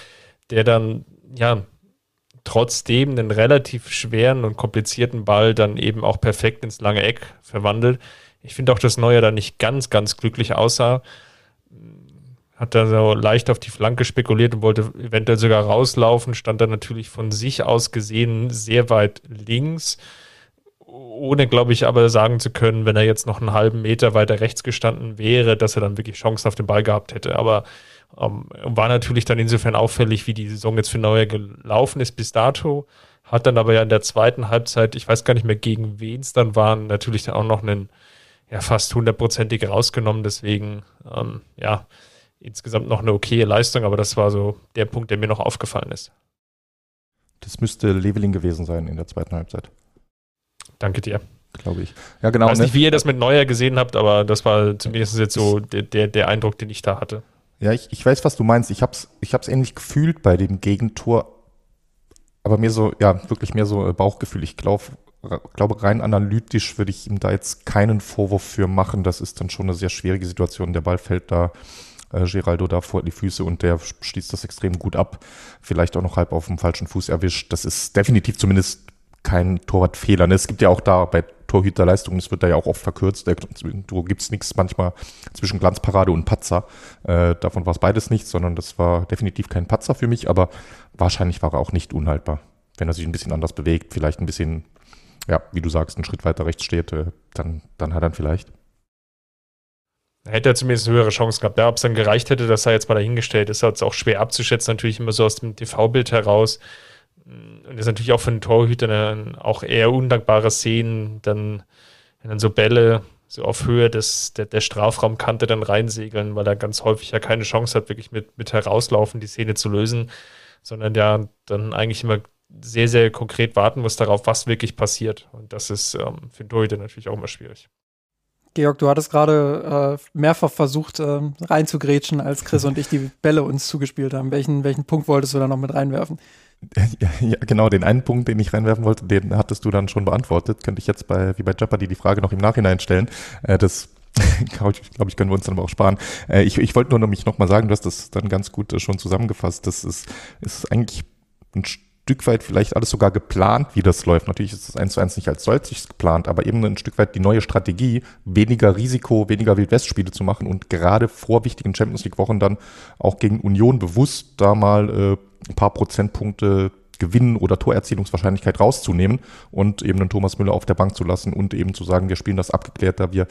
der dann, ja, trotzdem einen relativ schweren und komplizierten Ball dann eben auch perfekt ins lange Eck verwandelt. Ich finde auch, dass Neuer da nicht ganz, ganz glücklich aussah. Hat da so leicht auf die Flanke spekuliert und wollte eventuell sogar rauslaufen, stand dann natürlich von sich aus gesehen sehr weit links, ohne, glaube ich, aber sagen zu können, wenn er jetzt noch einen halben Meter weiter rechts gestanden wäre, dass er dann wirklich Chancen auf den Ball gehabt hätte. Aber ähm, war natürlich dann insofern auffällig, wie die Saison jetzt für Neuer gelaufen ist bis dato. Hat dann aber ja in der zweiten Halbzeit, ich weiß gar nicht mehr gegen wen es dann waren, natürlich dann auch noch einen ja, fast hundertprozentig rausgenommen. Deswegen, ähm, ja, insgesamt noch eine okaye Leistung, aber das war so der Punkt, der mir noch aufgefallen ist. Das müsste Leveling gewesen sein in der zweiten Halbzeit. Danke dir. Glaube ich. Ja, genau. Ich weiß ne? nicht, wie ihr das mit Neuer gesehen habt, aber das war zumindest jetzt so der, der, der Eindruck, den ich da hatte. Ja, ich, ich weiß, was du meinst. Ich hab's, ich hab's ähnlich gefühlt bei dem Gegentor, aber mir so, ja, wirklich mehr so äh, Bauchgefühl. Ich glaube, glaube, rein analytisch würde ich ihm da jetzt keinen Vorwurf für machen. Das ist dann schon eine sehr schwierige Situation. Der Ball fällt da äh, Geraldo da vor die Füße und der schließt das extrem gut ab. Vielleicht auch noch halb auf dem falschen Fuß erwischt. Das ist definitiv zumindest kein Torwartfehler. Ne? Es gibt ja auch da bei Torhüterleistungen, es wird da ja auch oft verkürzt. Du gibt's nichts manchmal zwischen Glanzparade und Patzer. Äh, davon war es beides nichts, sondern das war definitiv kein Patzer für mich, aber wahrscheinlich war er auch nicht unhaltbar. Wenn er sich ein bisschen anders bewegt, vielleicht ein bisschen, ja, wie du sagst, einen Schritt weiter rechts steht, äh, dann, dann hat er vielleicht. Hätte er zumindest eine höhere Chance gehabt. Ja, ob es dann gereicht hätte, dass er jetzt mal dahingestellt ist, ist auch schwer abzuschätzen, natürlich immer so aus dem TV-Bild heraus und das ist natürlich auch für einen Torhüter dann auch eher undankbare Szenen, dann, wenn dann so Bälle so auf Höhe des, der, der Strafraumkante dann reinsegeln, weil er ganz häufig ja keine Chance hat, wirklich mit, mit herauslaufen die Szene zu lösen, sondern ja dann eigentlich immer sehr, sehr konkret warten muss darauf, was wirklich passiert. Und das ist ähm, für Torhüter natürlich auch immer schwierig. Georg, du hattest gerade äh, mehrfach versucht, äh, reinzugrätschen, als Chris und ich die Bälle uns zugespielt haben. Welchen, welchen Punkt wolltest du da noch mit reinwerfen? Ja, ja, genau, den einen Punkt, den ich reinwerfen wollte, den hattest du dann schon beantwortet. Könnte ich jetzt bei, wie bei Jeopardy, die Frage noch im Nachhinein stellen. Äh, das glaube ich, können wir uns dann aber auch sparen. Äh, ich ich wollte nur nämlich nochmal sagen, du hast das dann ganz gut äh, schon zusammengefasst. Das ist, ist eigentlich ein Stück weit vielleicht alles sogar geplant, wie das läuft. Natürlich ist das eins zu eins nicht als solches geplant, aber eben ein Stück weit die neue Strategie, weniger Risiko, weniger Wildwest-Spiele zu machen und gerade vor wichtigen Champions League-Wochen dann auch gegen Union bewusst da mal äh, ein paar Prozentpunkte Gewinn oder Torerzielungswahrscheinlichkeit rauszunehmen und eben den Thomas Müller auf der Bank zu lassen und eben zu sagen, wir spielen das abgeklärter, wir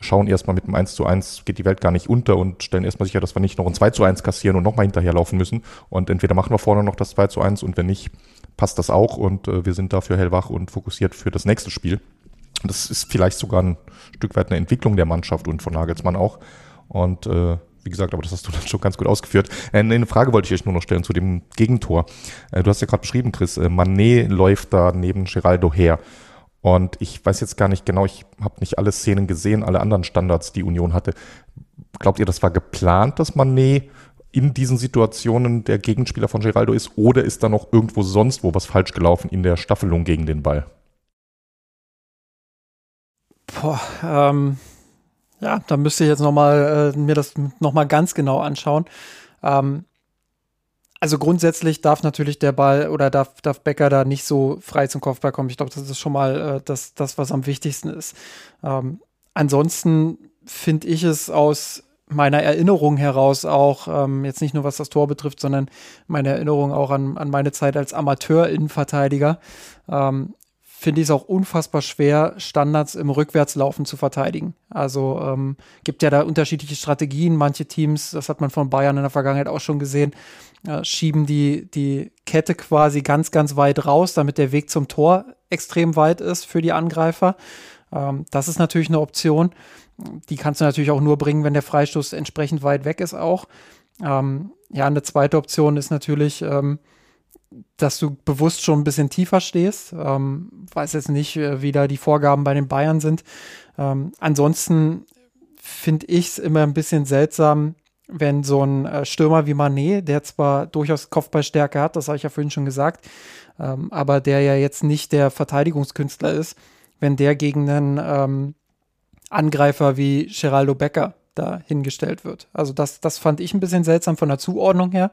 schauen erstmal mit dem 1 zu 1, geht die Welt gar nicht unter und stellen erstmal sicher, dass wir nicht noch ein 2 zu 1 kassieren und nochmal hinterherlaufen müssen. Und entweder machen wir vorne noch das 2 zu 1 und wenn nicht, passt das auch und äh, wir sind dafür hellwach und fokussiert für das nächste Spiel. Das ist vielleicht sogar ein Stück weit eine Entwicklung der Mannschaft und von Nagelsmann auch. Und äh, wie gesagt, aber das hast du dann schon ganz gut ausgeführt. Äh, eine Frage wollte ich euch nur noch stellen zu dem Gegentor. Äh, du hast ja gerade beschrieben, Chris, äh, Manet läuft da neben Geraldo her. Und ich weiß jetzt gar nicht genau, ich habe nicht alle Szenen gesehen, alle anderen Standards, die Union hatte. Glaubt ihr, das war geplant, dass Manet in diesen Situationen der Gegenspieler von Geraldo ist? Oder ist da noch irgendwo sonst wo was falsch gelaufen in der Staffelung gegen den Ball? Boah, ähm, ja, da müsste ich jetzt noch mal, äh, mir das nochmal ganz genau anschauen. Ähm, also grundsätzlich darf natürlich der Ball oder darf, darf Becker da nicht so frei zum Kopfball kommen. Ich glaube, das ist schon mal äh, das, das, was am wichtigsten ist. Ähm, ansonsten finde ich es aus meiner Erinnerung heraus auch, ähm, jetzt nicht nur was das Tor betrifft, sondern meine Erinnerung auch an, an meine Zeit als Amateur-Innenverteidiger, ähm, finde ich es auch unfassbar schwer, Standards im Rückwärtslaufen zu verteidigen. Also ähm, gibt ja da unterschiedliche Strategien. Manche Teams, das hat man von Bayern in der Vergangenheit auch schon gesehen, äh, schieben die, die Kette quasi ganz, ganz weit raus, damit der Weg zum Tor extrem weit ist für die Angreifer. Ähm, das ist natürlich eine Option. Die kannst du natürlich auch nur bringen, wenn der Freistoß entsprechend weit weg ist auch. Ähm, ja, eine zweite Option ist natürlich, ähm, dass du bewusst schon ein bisschen tiefer stehst. Ähm, weiß jetzt nicht, äh, wie da die Vorgaben bei den Bayern sind. Ähm, ansonsten finde ich es immer ein bisschen seltsam, wenn so ein äh, Stürmer wie Manet, der zwar durchaus Kopfballstärke hat, das habe ich ja vorhin schon gesagt, ähm, aber der ja jetzt nicht der Verteidigungskünstler ist, wenn der gegen einen ähm, Angreifer wie Geraldo Becker da hingestellt wird. Also das, das fand ich ein bisschen seltsam von der Zuordnung her.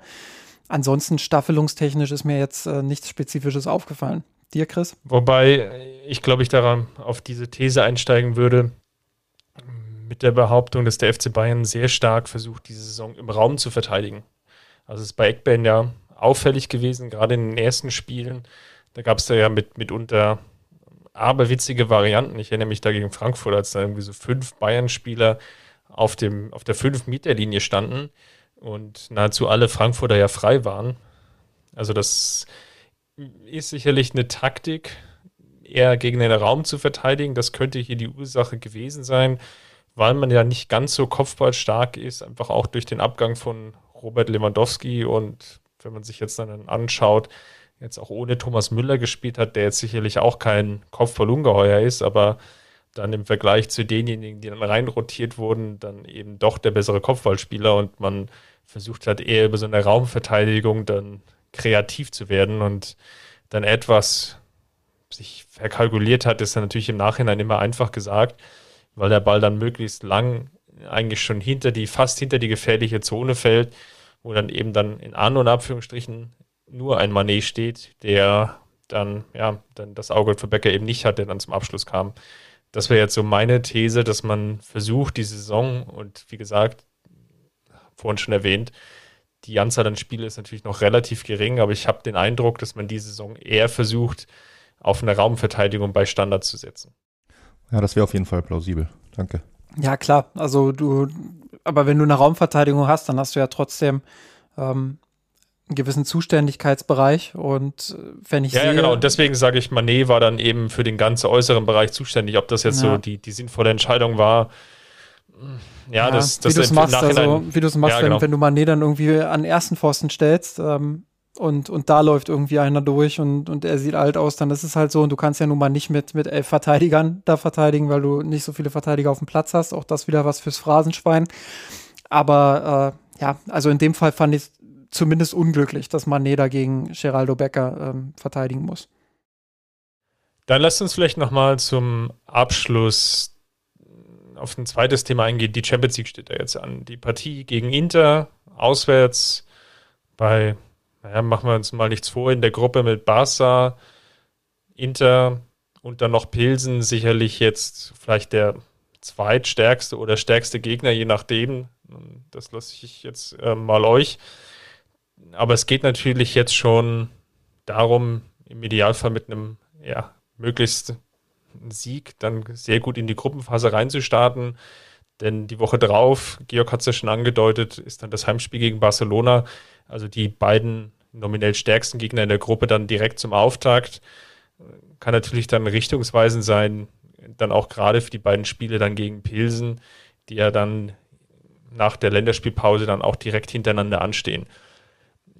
Ansonsten staffelungstechnisch ist mir jetzt äh, nichts Spezifisches aufgefallen. Dir, Chris? Wobei ich glaube, ich daran auf diese These einsteigen würde, mit der Behauptung, dass der FC Bayern sehr stark versucht, diese Saison im Raum zu verteidigen. Also es ist bei Eckband ja auffällig gewesen, gerade in den ersten Spielen. Da gab es da ja mit, mitunter aberwitzige Varianten. Ich erinnere mich da gegen Frankfurt, als da irgendwie so fünf Bayern-Spieler auf, auf der 5-Meter-Linie standen und nahezu alle Frankfurter ja frei waren. Also das ist sicherlich eine Taktik, eher gegen den Raum zu verteidigen. Das könnte hier die Ursache gewesen sein, weil man ja nicht ganz so kopfballstark ist, einfach auch durch den Abgang von Robert Lewandowski und wenn man sich jetzt dann anschaut, jetzt auch ohne Thomas Müller gespielt hat, der jetzt sicherlich auch kein Kopfballungeheuer ist, aber dann im Vergleich zu denjenigen, die dann reinrotiert wurden, dann eben doch der bessere Kopfballspieler und man versucht hat, eher über so eine Raumverteidigung dann kreativ zu werden und dann etwas sich verkalkuliert hat, ist dann natürlich im Nachhinein immer einfach gesagt, weil der Ball dann möglichst lang eigentlich schon hinter die, fast hinter die gefährliche Zone fällt, wo dann eben dann in An- und Abführungsstrichen nur ein Manet steht, der dann, ja, dann das Auge für Becker eben nicht hat, der dann zum Abschluss kam. Das wäre jetzt so meine These, dass man versucht, die Saison und wie gesagt, vorhin schon erwähnt, die Anzahl an Spiele ist natürlich noch relativ gering, aber ich habe den Eindruck, dass man die Saison eher versucht, auf eine Raumverteidigung bei Standard zu setzen. Ja, das wäre auf jeden Fall plausibel. Danke. Ja, klar. Also du, aber wenn du eine Raumverteidigung hast, dann hast du ja trotzdem ähm, einen gewissen Zuständigkeitsbereich und äh, wenn ich ja, sehe, ja, genau. Und deswegen sage ich, Manet war dann eben für den ganzen äußeren Bereich zuständig. Ob das jetzt Ja. so die, die sinnvolle Entscheidung war, ja, das, das wie du es machst, also wie du es machst, Ja, wenn, genau. wenn du Mané dann irgendwie an ersten Pfosten stellst ähm, und, und da läuft irgendwie einer durch und, und er sieht alt aus, dann ist es halt so und du kannst ja nun mal nicht mit, mit elf Verteidigern da verteidigen, weil du nicht so viele Verteidiger auf dem Platz hast. Auch das wieder was fürs Phrasenschwein. Aber äh, ja, also in dem Fall fand ich es zumindest unglücklich, dass Mané dagegen Geraldo Becker ähm, verteidigen muss. Dann lasst uns vielleicht nochmal zum Abschluss auf ein zweites Thema eingehen. Die Champions League steht ja jetzt an. Die Partie gegen Inter, auswärts bei, naja, machen wir uns mal nichts vor, in der Gruppe mit Barca, Inter und dann noch Pilsen, sicherlich jetzt vielleicht der zweitstärkste oder stärkste Gegner, je nachdem. Das lasse ich jetzt äh, mal euch. Aber es geht natürlich jetzt schon darum, im Idealfall mit einem ja, möglichst Sieg dann sehr gut in die Gruppenphase reinzustarten. Denn die Woche drauf, Georg hat es ja schon angedeutet, ist dann das Heimspiel gegen Barcelona. Also die beiden nominell stärksten Gegner in der Gruppe dann direkt zum Auftakt. Kann natürlich dann richtungsweisend sein, dann auch gerade für die beiden Spiele dann gegen Pilsen, die ja dann nach der Länderspielpause dann auch direkt hintereinander anstehen.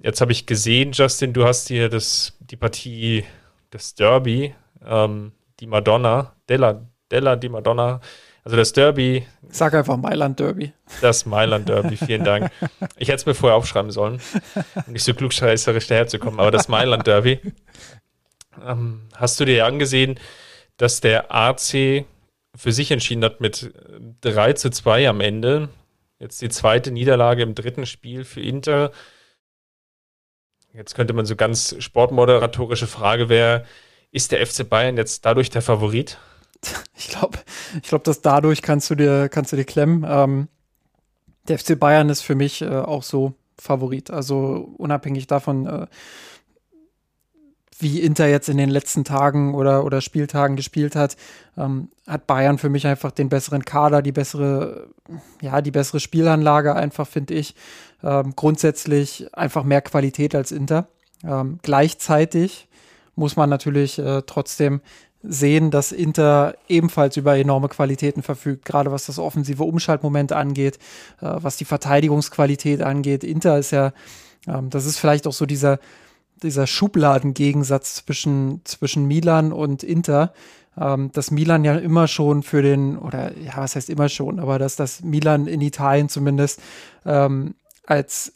Jetzt habe ich gesehen, Justin, du hast hier das, die Partie, das Derby, ähm, die Madonna, Della, Della die Madonna, also das Derby, Sag einfach Mailand Derby. das Mailand Derby, vielen Dank. Ich hätte es mir vorher aufschreiben sollen, um nicht so klugscheißerisch daherzukommen, aber das Mailand Derby. Ähm, hast du dir angesehen, dass der AC für sich entschieden hat mit 3 zu 2 am Ende? Jetzt die zweite Niederlage im dritten Spiel für Inter. Jetzt könnte man so ganz sportmoderatorische Frage wäre, ist der FC Bayern jetzt dadurch der Favorit? Ich glaube, ich glaube, dass dadurch kannst du dir, kannst du dir klemmen. Ähm, der FC Bayern ist für mich äh, auch so Favorit. Also unabhängig davon, äh, wie Inter jetzt in den letzten Tagen oder, oder Spieltagen gespielt hat, ähm, hat Bayern für mich einfach den besseren Kader, die bessere, ja, die bessere Spielanlage einfach, finde ich. Ähm, grundsätzlich einfach mehr Qualität als Inter. Ähm, gleichzeitig muss man natürlich äh, trotzdem sehen, dass Inter ebenfalls über enorme Qualitäten verfügt, gerade was das offensive Umschaltmoment angeht, äh, was die Verteidigungsqualität angeht. Inter ist ja, ähm, das ist vielleicht auch so dieser, dieser Schubladengegensatz zwischen, zwischen Milan und Inter, ähm, dass Milan ja immer schon für den, oder ja, was heißt immer schon, aber dass das Milan in Italien zumindest ähm, als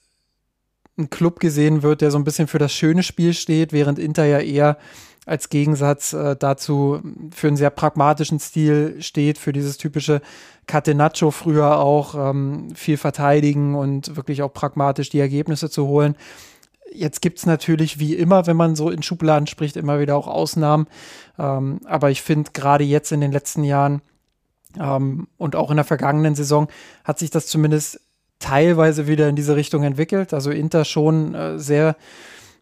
ein Club gesehen wird, der so ein bisschen für das schöne Spiel steht, während Inter ja eher als Gegensatz äh, dazu für einen sehr pragmatischen Stil steht, für dieses typische Catenaccio früher auch ähm, viel verteidigen und wirklich auch pragmatisch die Ergebnisse zu holen. Jetzt gibt es natürlich wie immer, wenn man so in Schubladen spricht, immer wieder auch Ausnahmen. Ähm, aber ich finde gerade jetzt in den letzten Jahren ähm, und auch in der vergangenen Saison hat sich das zumindest teilweise wieder in diese Richtung entwickelt. Also Inter schon äh, sehr,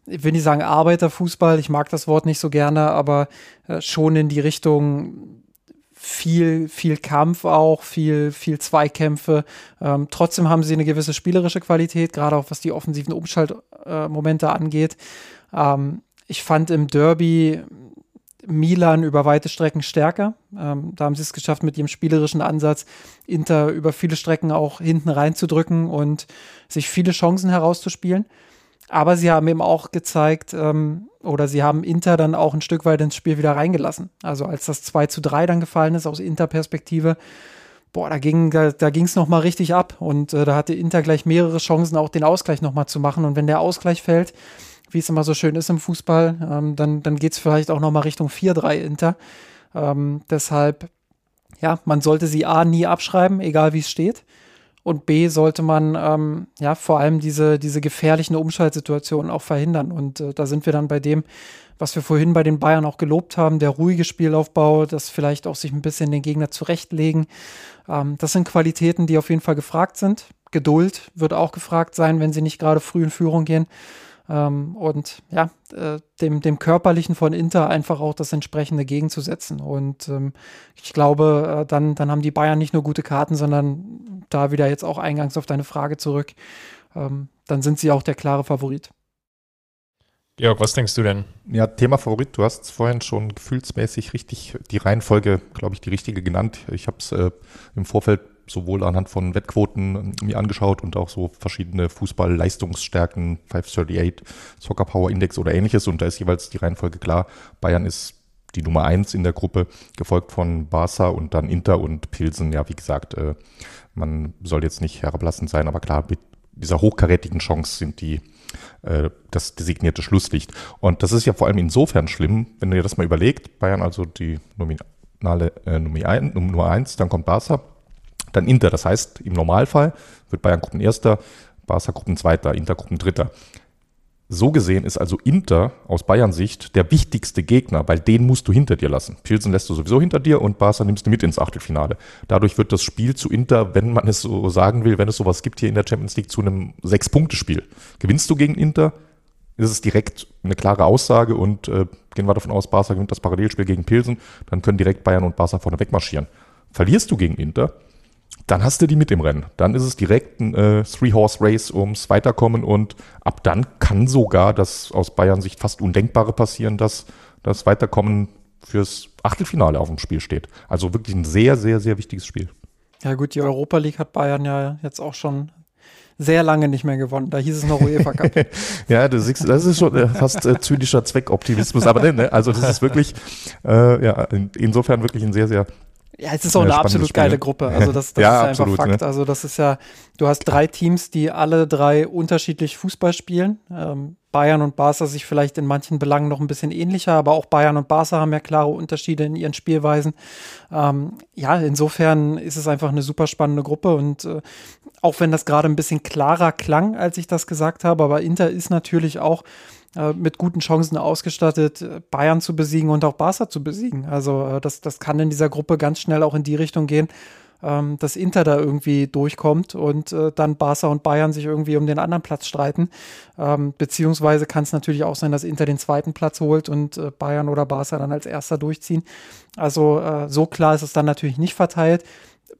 ich will nicht sagen Arbeiterfußball, ich mag das Wort nicht so gerne, aber äh, schon in die Richtung viel, viel Kampf auch, viel, viel Zweikämpfe. Ähm, trotzdem haben sie eine gewisse spielerische Qualität, gerade auch was die offensiven Umschaltmomente äh, angeht. Ähm, ich fand im Derby Milan über weite Strecken stärker. Ähm, da haben sie es geschafft, mit ihrem spielerischen Ansatz Inter über viele Strecken auch hinten reinzudrücken und sich viele Chancen herauszuspielen. Aber sie haben eben auch gezeigt, ähm, oder sie haben Inter dann auch ein Stück weit ins Spiel wieder reingelassen. Also als das 2 zu 3 dann gefallen ist aus Inter-Perspektive, boah, da ging da, da nochmal richtig ab. Und äh, da hatte Inter gleich mehrere Chancen, auch den Ausgleich nochmal zu machen. Und wenn der Ausgleich fällt, wie es immer so schön ist im Fußball, ähm, dann, dann geht es vielleicht auch nochmal Richtung 4-3 Inter. Ähm, deshalb, ja, man sollte sie A nie abschreiben, egal wie es steht. Und B sollte man ähm, ja vor allem diese, diese gefährlichen Umschaltsituationen auch verhindern. Und äh, da sind wir dann bei dem, was wir vorhin bei den Bayern auch gelobt haben, der ruhige Spielaufbau, das vielleicht auch sich ein bisschen den Gegner zurechtlegen. Ähm, das sind Qualitäten, die auf jeden Fall gefragt sind. Geduld wird auch gefragt sein, wenn sie nicht gerade früh in Führung gehen. Ähm, und ja, äh, dem, dem Körperlichen von Inter einfach auch das entsprechende gegenzusetzen. Und ähm, ich glaube, äh, dann, dann haben die Bayern nicht nur gute Karten, sondern da wieder jetzt auch eingangs auf deine Frage zurück, ähm, dann sind sie auch der klare Favorit. Georg, was denkst du denn? Ja, Thema Favorit, du hast vorhin schon gefühlsmäßig richtig die Reihenfolge, glaube ich, die richtige genannt. Ich habe es äh, im Vorfeld sowohl anhand von Wettquoten ähm, mir angeschaut und auch so verschiedene Fußball-Leistungsstärken, 538, Soccer Power Index oder ähnliches. Und da ist jeweils die Reihenfolge klar. Bayern ist die Nummer eins in der Gruppe, gefolgt von Barca und dann Inter und Pilsen. Ja, wie gesagt, äh, man soll jetzt nicht herablassend sein, aber klar, mit dieser hochkarätigen Chance sind die äh, das designierte Schlusslicht. Und das ist ja vor allem insofern schlimm, wenn dir das mal überlegt, Bayern also die nominale äh, Nummer 1, dann kommt Barca, dann Inter. Das heißt, im Normalfall wird Bayern Gruppenerster, Barca Gruppenzweiter, Inter Gruppendritter. So gesehen ist also Inter aus Bayern Sicht der wichtigste Gegner, weil den musst du hinter dir lassen. Pilsen lässt du sowieso hinter dir und Barca nimmst du mit ins Achtelfinale. Dadurch wird das Spiel zu Inter, wenn man es so sagen will, wenn es sowas gibt hier in der Champions League, zu einem Sechs-Punkte-Spiel. Gewinnst du gegen Inter, ist es direkt eine klare Aussage und äh, gehen wir davon aus, Barca gewinnt das Parallelspiel gegen Pilsen, dann können direkt Bayern und Barca vorne wegmarschieren. Verlierst du gegen Inter, dann hast du die mit im Rennen. Dann ist es direkt ein äh, Three-Horse-Race ums Weiterkommen und ab dann kann sogar das aus Bayern Sicht fast Undenkbare passieren, dass das Weiterkommen fürs Achtelfinale auf dem Spiel steht. Also wirklich ein sehr, sehr, sehr wichtiges Spiel. Ja gut, die Europa League hat Bayern ja jetzt auch schon sehr lange nicht mehr gewonnen. Da hieß es noch UEFA Cup. ja, das ist, das ist schon äh, fast äh, zynischer Zweckoptimismus. Aber ne, also das ist wirklich, äh, ja, in, insofern wirklich ein sehr, sehr ja, es ist auch eine absolut Spiel. geile Gruppe. Also das, das ja, ist einfach absolut, Fakt. Ne? Also das ist ja, du hast drei Teams, die alle drei unterschiedlich Fußball spielen. Ähm, Bayern und Barca sich vielleicht in manchen Belangen noch ein bisschen ähnlicher, aber auch Bayern und Barca haben ja klare Unterschiede in ihren Spielweisen. Ähm, ja, insofern ist es einfach eine super spannende Gruppe und äh, auch wenn das gerade ein bisschen klarer klang, als ich das gesagt habe, aber Inter ist natürlich auch mit guten Chancen ausgestattet, äh, Bayern zu besiegen und auch Barca zu besiegen. Also äh, das, das kann in dieser Gruppe ganz schnell auch in die Richtung gehen, ähm, dass Inter da irgendwie durchkommt und äh, dann Barca und Bayern sich irgendwie um den anderen Platz streiten. Ähm, beziehungsweise kann es natürlich auch sein, dass Inter den zweiten Platz holt und äh, Bayern oder Barca dann als erster durchziehen. Also äh, so klar ist es dann natürlich nicht verteilt.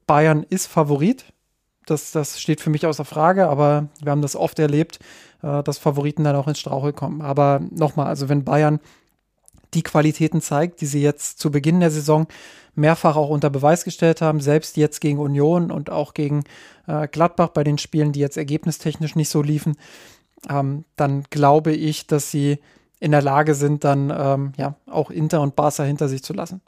Bayern ist Favorit. Das, das steht für mich außer Frage, aber wir haben das oft erlebt, äh, dass Favoriten dann auch ins Strauchel kommen. Aber nochmal, also wenn Bayern die Qualitäten zeigt, die sie jetzt zu Beginn der Saison mehrfach auch unter Beweis gestellt haben, selbst jetzt gegen Union und auch gegen äh, Gladbach bei den Spielen, die jetzt ergebnistechnisch nicht so liefen, ähm, dann glaube ich, dass sie in der Lage sind, dann ähm, ja auch Inter und Barca hinter sich zu lassen.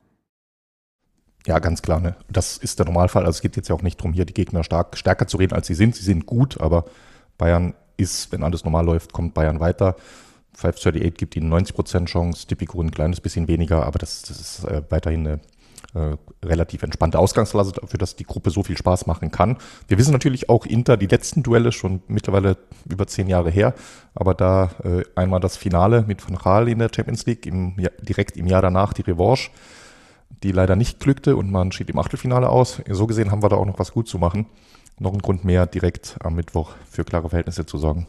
Ja, ganz klar. Ne? Das ist der Normalfall. Also es geht jetzt ja auch nicht darum, hier die Gegner stark, stärker zu reden, als sie sind. Sie sind gut, aber Bayern ist, wenn alles normal läuft, kommt Bayern weiter. 538 gibt ihnen 90% Chance, Tipico ein kleines bisschen weniger, aber das, das ist äh, weiterhin eine äh, relativ entspannte Ausgangslage dafür, dass die Gruppe so viel Spaß machen kann. Wir wissen natürlich auch Inter, die letzten Duelle schon mittlerweile über zehn Jahre her, aber da äh, einmal das Finale mit Van Gaal in der Champions League, im, direkt im Jahr danach die Revanche, die leider nicht glückte und man schied im Achtelfinale aus. So gesehen haben wir da auch noch was gut zu machen noch ein Grund mehr, direkt am Mittwoch für klare Verhältnisse zu sorgen.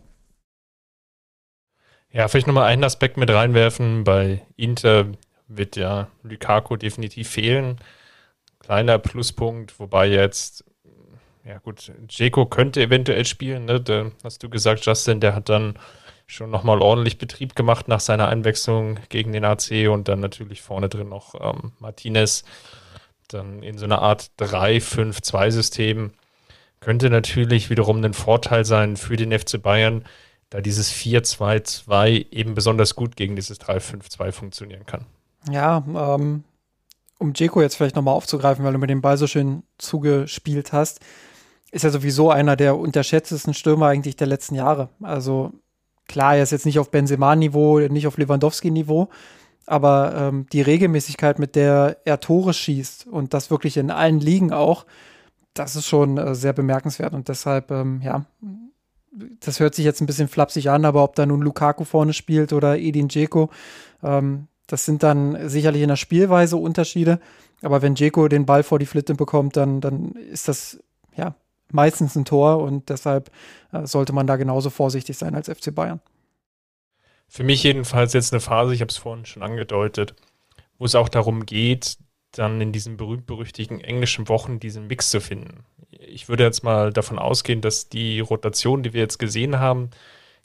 Ja, vielleicht nochmal einen Aspekt mit reinwerfen. Bei Inter wird ja Lukaku definitiv fehlen. Kleiner Pluspunkt, wobei jetzt, ja gut, Jeko könnte eventuell spielen. Ne? Da hast du gesagt, Justin, der hat dann schon nochmal ordentlich Betrieb gemacht nach seiner Einwechslung gegen den AC und dann natürlich vorne drin noch ähm, Martinez. Dann in so einer Art 3-5-2-System. Könnte natürlich wiederum ein Vorteil sein für den FC Bayern, da dieses 4-2-2 eben besonders gut gegen dieses 3-5-2 funktionieren kann. Ja, ähm, um Jeko jetzt vielleicht nochmal aufzugreifen, weil du mir den Ball so schön zugespielt hast, ist er sowieso einer der unterschätztesten Stürmer eigentlich der letzten Jahre. Also klar, er ist jetzt nicht auf Benzema-Niveau, nicht auf Lewandowski-Niveau, aber ähm, die Regelmäßigkeit, mit der er Tore schießt und das wirklich in allen Ligen auch, das ist schon äh, sehr bemerkenswert und deshalb, ähm, ja, das hört sich jetzt ein bisschen flapsig an, aber ob da nun Lukaku vorne spielt oder Edin Dzeko, ähm, das sind dann sicherlich in der Spielweise Unterschiede. Aber wenn Dzeko den Ball vor die Flitte bekommt, dann, dann ist das ja meistens ein Tor und deshalb äh, sollte man da genauso vorsichtig sein als FC Bayern. Für mich jedenfalls jetzt eine Phase, ich habe es vorhin schon angedeutet, wo es auch darum geht, dann in diesen berühmt-berüchtigten englischen Wochen diesen Mix zu finden. Ich würde jetzt mal davon ausgehen, dass die Rotation, die wir jetzt gesehen haben,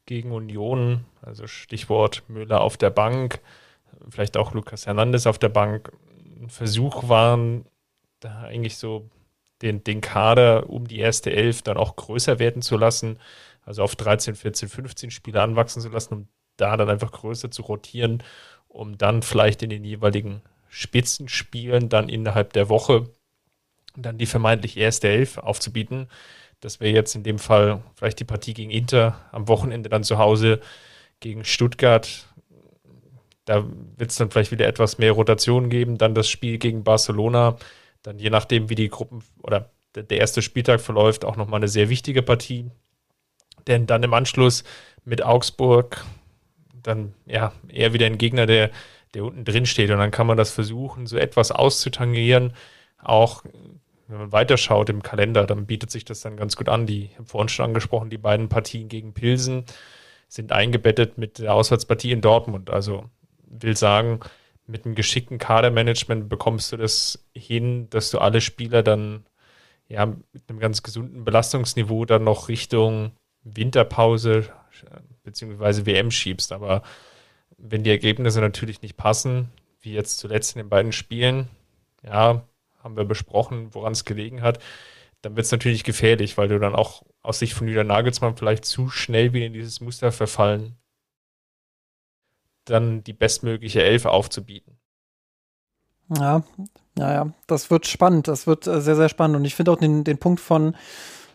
gegen Union, also Stichwort Müller auf der Bank, vielleicht auch Lukas Hernandez auf der Bank, ein Versuch waren, da eigentlich so den, den Kader um die erste Elf dann auch größer werden zu lassen, also auf 13, 14, 15 Spieler anwachsen zu lassen, um da dann einfach größer zu rotieren, um dann vielleicht in den jeweiligen Spitzenspielen dann innerhalb der Woche dann die vermeintlich erste Elf aufzubieten. Das wäre jetzt in dem Fall vielleicht die Partie gegen Inter, am Wochenende dann zu Hause gegen Stuttgart. Da wird es dann vielleicht wieder etwas mehr Rotation geben. Dann das Spiel gegen Barcelona. Dann je nachdem, wie die Gruppen oder der erste Spieltag verläuft, auch nochmal eine sehr wichtige Partie. Denn dann im Anschluss mit Augsburg dann ja eher wieder ein Gegner, der, der unten drin steht. Und dann kann man das versuchen, so etwas auszutangieren. Auch wenn man weiterschaut im Kalender, dann bietet sich das dann ganz gut an. Die, ich vorhin schon angesprochen, die beiden Partien gegen Pilsen sind eingebettet mit der Auswärtspartie in Dortmund. Also will sagen, mit einem geschickten Kadermanagement bekommst du das hin, dass du alle Spieler dann ja mit einem ganz gesunden Belastungsniveau dann noch Richtung Winterpause bzw. WM schiebst. Aber wenn die Ergebnisse natürlich nicht passen, wie jetzt zuletzt in den beiden Spielen, ja, haben wir besprochen, woran es gelegen hat, dann wird es natürlich gefährlich, weil du dann auch aus Sicht von Julian Nagelsmann vielleicht zu schnell wieder in dieses Muster verfallen, dann die bestmögliche Elf aufzubieten. Ja, ja, ja, das wird spannend. Das wird äh, sehr, sehr spannend. Und ich finde auch den, den Punkt von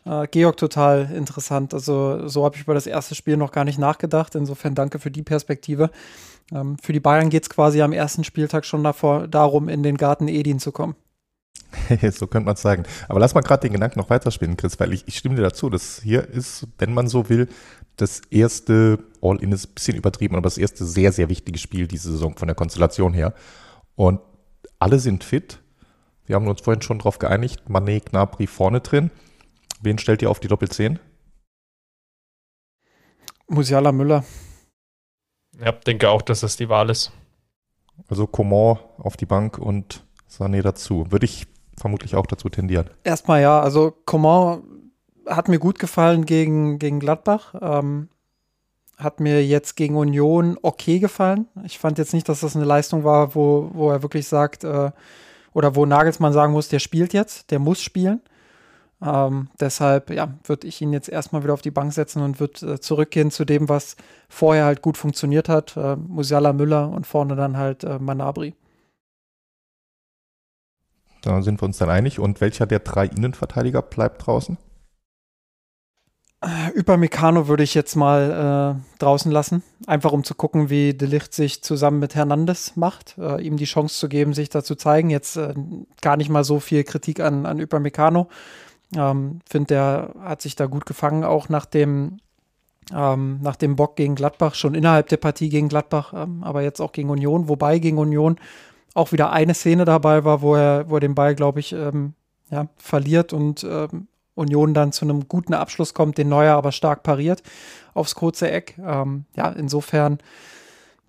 äh, Georg total interessant. Also, so habe ich über das erste Spiel noch gar nicht nachgedacht. Insofern danke für die Perspektive. Ähm, für die Bayern geht es quasi am ersten Spieltag schon davor, darum, in den Garten Edin zu kommen. so könnte man es sagen. Aber lass mal gerade den Gedanken noch weiterspielen, Chris, weil ich, ich stimme dir dazu. Das hier ist, wenn man so will, das erste All-In ist ein bisschen übertrieben, aber das erste sehr, sehr wichtige Spiel diese Saison von der Konstellation her. Und alle sind fit. Wir haben uns vorhin schon darauf geeinigt. Manet, Gnabry vorne drin. Wen stellt ihr auf die Doppel-10? Musiala Müller. Ja, denke auch, dass das die Wahl ist. Also Coman auf die Bank und Sané dazu. Würde ich vermutlich auch dazu tendieren. Erstmal ja, also Coman hat mir gut gefallen gegen, gegen Gladbach. Ähm, hat mir jetzt gegen Union okay gefallen. Ich fand jetzt nicht, dass das eine Leistung war, wo, wo er wirklich sagt, äh, oder wo Nagelsmann sagen muss, der spielt jetzt, der muss spielen. Ähm, deshalb, ja, würde ich ihn jetzt erstmal wieder auf die Bank setzen und würde äh, zurückgehen zu dem, was vorher halt gut funktioniert hat. Äh, Musiala Müller und vorne dann halt äh, Manabri. Da sind wir uns dann einig. Und welcher der drei Innenverteidiger bleibt draußen? Über Meccano würde ich jetzt mal äh, draußen lassen, einfach um zu gucken, wie De Licht sich zusammen mit Hernandez macht, äh, ihm die Chance zu geben, sich da zu zeigen. Jetzt äh, gar nicht mal so viel Kritik an, an Upamecano. Ähm, Finde, der hat sich da gut gefangen, auch nach dem, ähm, nach dem Bock gegen Gladbach, schon innerhalb der Partie gegen Gladbach, ähm, aber jetzt auch gegen Union, wobei gegen Union auch wieder eine Szene dabei war, wo er, wo er den Ball, glaube ich, ähm, ja, verliert und ähm, Union dann zu einem guten Abschluss kommt, den Neuer aber stark pariert aufs kurze Eck. Ähm, ja, insofern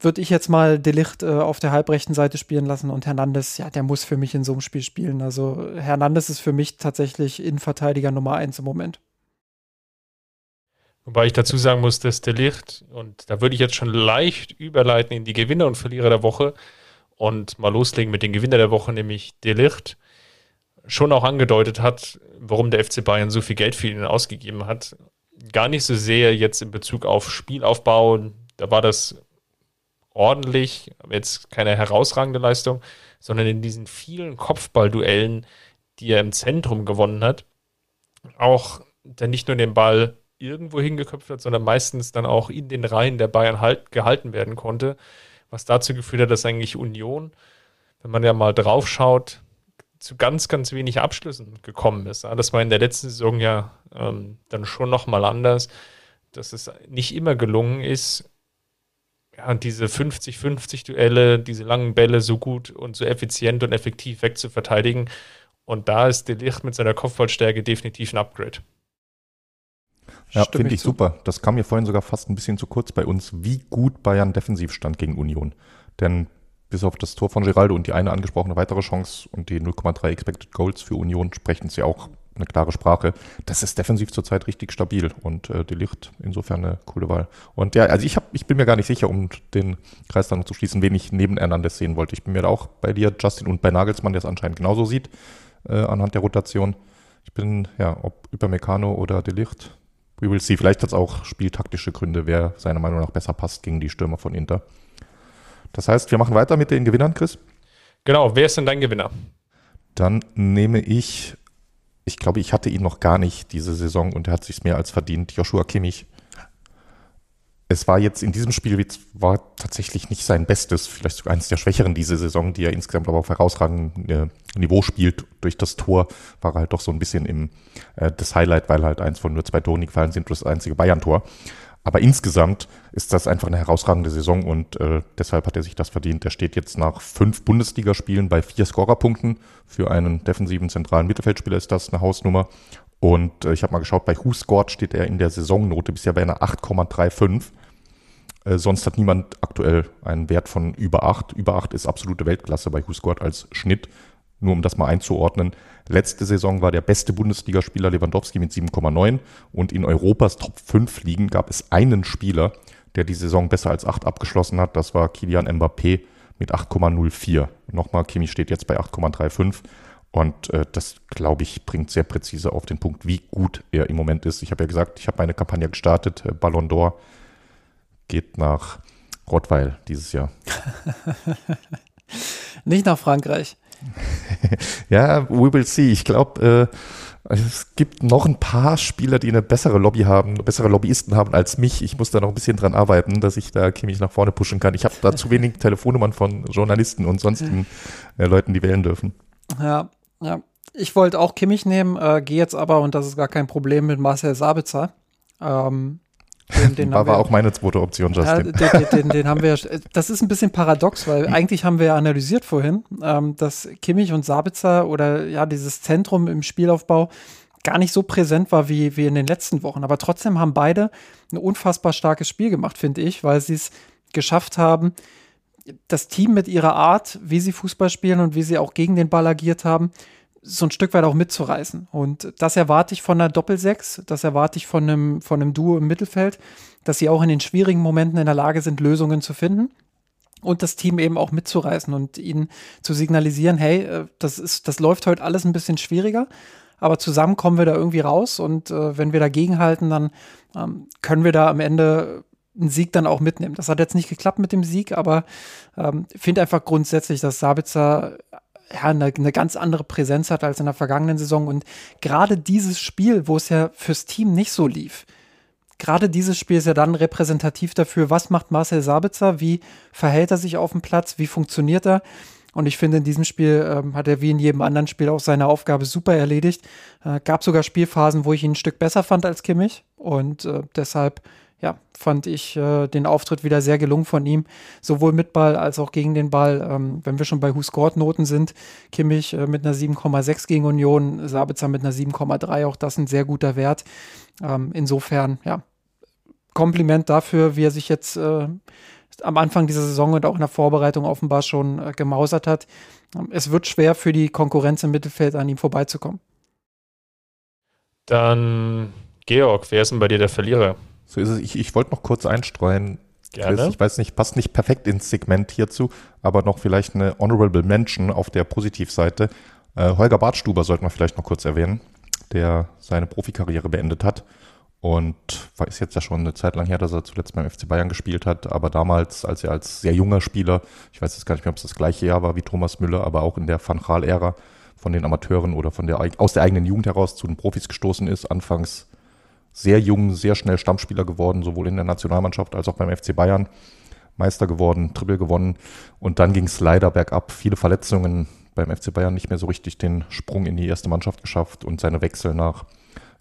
würde ich jetzt mal Delicht äh, auf der halbrechten Seite spielen lassen und Hernandez, ja, der muss für mich in so einem Spiel spielen. Also Hernandez ist für mich tatsächlich Innenverteidiger Nummer eins im Moment. Wobei ich dazu sagen muss, dass Delicht, und da würde ich jetzt schon leicht überleiten in die Gewinner und Verlierer der Woche und mal loslegen mit den Gewinner der Woche, nämlich Delicht, schon auch angedeutet hat, warum der FC Bayern so viel Geld für ihn ausgegeben hat. Gar nicht so sehr jetzt in Bezug auf Spielaufbau, da war das ordentlich, jetzt keine herausragende Leistung, sondern in diesen vielen Kopfballduellen, die er im Zentrum gewonnen hat, auch der nicht nur den Ball irgendwo hingeköpft hat, sondern meistens dann auch in den Reihen der Bayern halt gehalten werden konnte, was dazu geführt hat, dass eigentlich Union, wenn man ja mal drauf schaut, zu ganz, ganz wenig Abschlüssen gekommen ist. Das war in der letzten Saison ja ähm, dann schon nochmal anders, dass es nicht immer gelungen ist, ja, diese 50-50 Duelle, diese langen Bälle so gut und so effizient und effektiv wegzuverteidigen. Und da ist Delicht mit seiner Kopfballstärke definitiv ein Upgrade. Ja, finde ich super. Das kam mir vorhin sogar fast ein bisschen zu kurz bei uns, wie gut Bayern defensiv stand gegen Union. Denn bis auf das Tor von Geraldo und die eine angesprochene weitere Chance und die 0,3 Expected Goals für Union sprechen sie auch eine klare Sprache. Das ist defensiv zurzeit richtig stabil und äh, Delicht insofern eine coole Wahl. Und ja, also ich, hab, ich bin mir gar nicht sicher, um den Kreis dann noch zu schließen, wen ich nebeneinander sehen wollte. Ich bin mir da auch bei dir, Justin, und bei Nagelsmann, der es anscheinend genauso sieht, äh, anhand der Rotation. Ich bin, ja, ob über Meccano oder Delicht, we will see. Vielleicht hat es auch spieltaktische Gründe, wer seiner Meinung nach besser passt gegen die Stürmer von Inter. Das heißt, wir machen weiter mit den Gewinnern, Chris. Genau, wer ist denn dein Gewinner? Dann nehme ich, ich glaube, ich hatte ihn noch gar nicht diese Saison und er hat sich mehr als verdient, Joshua Kimmich. Es war jetzt in diesem Spiel war tatsächlich nicht sein Bestes, vielleicht sogar eines der Schwächeren diese Saison, die er insgesamt aber auf herausragendem Niveau spielt. Durch das Tor war er halt doch so ein bisschen im äh, das Highlight, weil halt eins von nur zwei Toren gefallen sind, das einzige Bayern-Tor. Aber insgesamt ist das einfach eine herausragende Saison und äh, deshalb hat er sich das verdient. Er steht jetzt nach fünf Bundesligaspielen bei vier Scorerpunkten. Für einen defensiven zentralen Mittelfeldspieler ist das eine Hausnummer. Und äh, ich habe mal geschaut, bei Who Scored steht er in der Saisonnote bisher bei einer 8,35. Äh, sonst hat niemand aktuell einen Wert von über 8. Über 8 ist absolute Weltklasse bei Who Scored als Schnitt. Nur um das mal einzuordnen. Letzte Saison war der beste Bundesligaspieler Lewandowski mit 7,9 und in Europas Top 5 Ligen gab es einen Spieler, der die Saison besser als 8 abgeschlossen hat. Das war Kilian Mbappé mit 8,04. Nochmal, Kimi steht jetzt bei 8,35 und äh, das, glaube ich, bringt sehr präzise auf den Punkt, wie gut er im Moment ist. Ich habe ja gesagt, ich habe meine Kampagne gestartet. Äh, Ballon d'Or geht nach Rottweil dieses Jahr. Nicht nach Frankreich. ja, we will see. Ich glaube, äh, es gibt noch ein paar Spieler, die eine bessere Lobby haben, bessere Lobbyisten haben als mich. Ich muss da noch ein bisschen dran arbeiten, dass ich da Kimmich nach vorne pushen kann. Ich habe da zu wenig Telefonnummern von Journalisten und sonstigen äh, Leuten, die wählen dürfen. Ja, ja. Ich wollte auch Kimmich nehmen, äh, gehe jetzt aber, und das ist gar kein Problem, mit Marcel Sabitzer. Ähm, den, den war, war auch meine zweite Option, Justin. Ja, den, den, den, haben wir, das ist ein bisschen paradox, weil eigentlich haben wir ja analysiert vorhin, ähm, dass Kimmich und Sabitzer oder ja, dieses Zentrum im Spielaufbau gar nicht so präsent war wie, wie in den letzten Wochen. Aber trotzdem haben beide ein unfassbar starkes Spiel gemacht, finde ich, weil sie es geschafft haben, das Team mit ihrer Art, wie sie Fußball spielen und wie sie auch gegen den Ball agiert haben, so ein Stück weit auch mitzureißen. Und das erwarte ich von einer Doppelsechs, das erwarte ich von einem, von einem Duo im Mittelfeld, dass sie auch in den schwierigen Momenten in der Lage sind, Lösungen zu finden und das Team eben auch mitzureißen und ihnen zu signalisieren, hey, äh, das ist, das läuft heute alles ein bisschen schwieriger, aber zusammen kommen wir da irgendwie raus und äh, wenn wir dagegen halten, dann ähm, können wir da am Ende einen Sieg dann auch mitnehmen. Das hat jetzt nicht geklappt mit dem Sieg, aber ähm, finde einfach grundsätzlich, dass Sabitzer ja, eine, eine ganz andere Präsenz hat als in der vergangenen Saison. Und gerade dieses Spiel, wo es ja fürs Team nicht so lief, gerade dieses Spiel ist ja dann repräsentativ dafür, was macht Marcel Sabitzer, wie verhält er sich auf dem Platz, wie funktioniert er. Und ich finde, in diesem Spiel ähm, hat er wie in jedem anderen Spiel auch seine Aufgabe super erledigt. Äh, gab sogar Spielphasen, wo ich ihn ein Stück besser fand als Kimmich. Und äh, deshalb ja, fand ich äh, den Auftritt wieder sehr gelungen von ihm, sowohl mit Ball als auch gegen den Ball. Ähm, wenn wir schon bei Who Scored Noten sind, Kimmich äh, mit einer 7,6 gegen Union, Sabitzer mit einer 7,3, auch das ein sehr guter Wert. Ähm, insofern, ja, Kompliment dafür, wie er sich jetzt äh, am Anfang dieser Saison und auch in der Vorbereitung offenbar schon äh, gemausert hat. Ähm, es wird schwer für die Konkurrenz im Mittelfeld an ihm vorbeizukommen. Dann, Georg, wer ist denn bei dir der Verlierer? So ist es. Ich, ich wollte noch kurz einstreuen. Gerne. Chris, ich weiß nicht, passt nicht perfekt ins Segment hierzu, aber noch vielleicht eine Honorable Mention auf der Positivseite. Äh, Holger Bartstuber sollte man vielleicht noch kurz erwähnen, der seine Profikarriere beendet hat und ist jetzt ja schon eine Zeit lang her, dass er zuletzt beim FC Bayern gespielt hat, aber damals, als er als sehr junger Spieler, ich weiß jetzt gar nicht mehr, ob es das gleiche Jahr war wie Thomas Müller, aber auch in der Van Gaal-Ära von den Amateuren oder von der, aus der eigenen Jugend heraus zu den Profis gestoßen ist, anfangs sehr jung, sehr schnell Stammspieler geworden, sowohl in der Nationalmannschaft als auch beim FC Bayern. Meister geworden, Triple gewonnen und dann ging es leider bergab. Viele Verletzungen beim FC Bayern nicht mehr so richtig den Sprung in die erste Mannschaft geschafft und seine Wechsel nach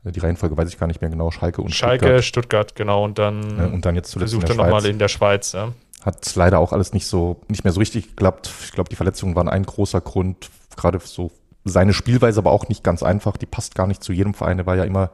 äh, die Reihenfolge weiß ich gar nicht mehr genau, Schalke und Schalke, Stuttgart, Stuttgart genau und dann, ja, und dann jetzt zuletzt versucht er nochmal in der Schweiz. Ja. Hat leider auch alles nicht so nicht mehr so richtig geklappt. Ich glaube, die Verletzungen waren ein großer Grund, gerade so seine Spielweise aber auch nicht ganz einfach. Die passt gar nicht zu jedem Verein. Er war ja immer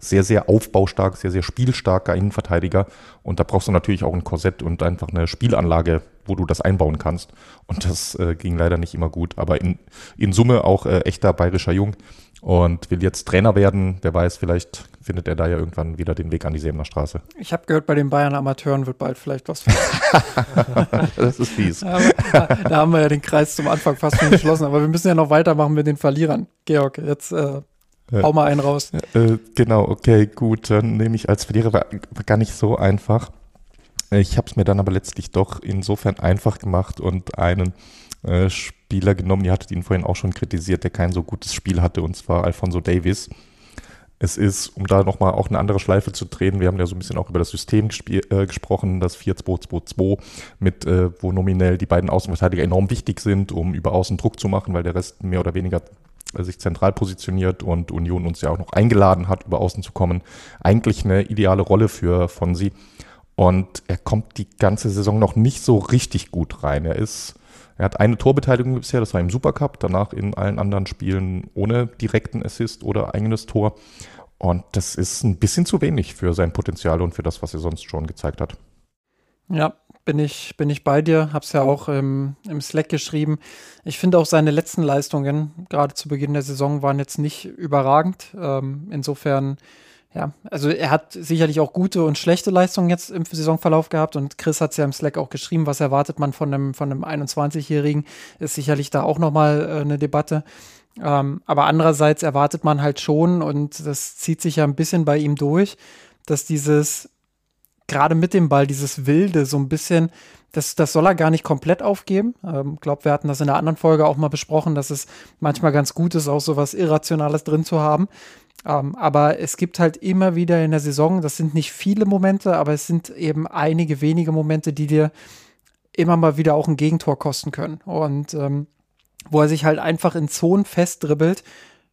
sehr, sehr aufbaustark, sehr, sehr spielstarker Innenverteidiger. Und da brauchst du natürlich auch ein Korsett und einfach eine Spielanlage, wo du das einbauen kannst. Und das äh, ging leider nicht immer gut. Aber in, in Summe auch äh, echter bayerischer Jung. und will jetzt Trainer werden. Wer weiß, vielleicht findet er da ja irgendwann wieder den Weg an die Sebener Straße. Ich habe gehört, bei den Bayern Amateuren wird bald vielleicht was. das ist fies. da, da haben wir ja den Kreis zum Anfang fast schon geschlossen, aber wir müssen ja noch weitermachen mit den Verlierern. Georg, jetzt äh, hau mal einen raus. Äh, genau, okay, gut. Dann nehme ich als Verlierer, war, war gar nicht so einfach. Ich habe es mir dann aber letztlich doch insofern einfach gemacht und einen äh, Spieler genommen, ihr hattet ihn vorhin auch schon kritisiert, der kein so gutes Spiel hatte, und zwar Alfonso Davis. Es ist, um da nochmal auch eine andere Schleife zu drehen, wir haben ja so ein bisschen auch über das System äh, gesprochen, das 4-2-2-2, mit, äh, wo nominell die beiden Außenverteidiger enorm wichtig sind, um über Außen Druck zu machen, weil der Rest mehr oder weniger äh, sich zentral positioniert und Union uns ja auch noch eingeladen hat, über Außen zu kommen. Eigentlich eine ideale Rolle für Fonsi. Und er kommt die ganze Saison noch nicht so richtig gut rein. Er ist er hat eine Torbeteiligung bisher, das war im Supercup, danach in allen anderen Spielen ohne direkten Assist oder eigenes Tor. Und das ist ein bisschen zu wenig für sein Potenzial und für das, was er sonst schon gezeigt hat. Ja, bin ich, bin ich bei dir, hab's ja auch im, im Slack geschrieben. Ich finde auch seine letzten Leistungen, gerade zu Beginn der Saison, waren jetzt nicht überragend. Ähm, insofern ja, also er hat sicherlich auch gute und schlechte Leistungen jetzt im Saisonverlauf gehabt und Chris hat es ja im Slack auch geschrieben, was erwartet man von einem, von einem 21-Jährigen, ist sicherlich da auch nochmal äh, eine Debatte. Ähm, aber andererseits erwartet man halt schon, und das zieht sich ja ein bisschen bei ihm durch, dass dieses, gerade mit dem Ball, dieses Wilde so ein bisschen, das, das soll er gar nicht komplett aufgeben. Ich ähm, glaube, wir hatten das in der anderen Folge auch mal besprochen, dass es manchmal ganz gut ist, auch so was Irrationales drin zu haben. Ähm, aber es gibt halt immer wieder in der Saison, das sind nicht viele Momente, aber es sind eben einige wenige Momente, die dir immer mal wieder auch ein Gegentor kosten können. Und ähm, wo er sich halt einfach in Zonen festdribbelt,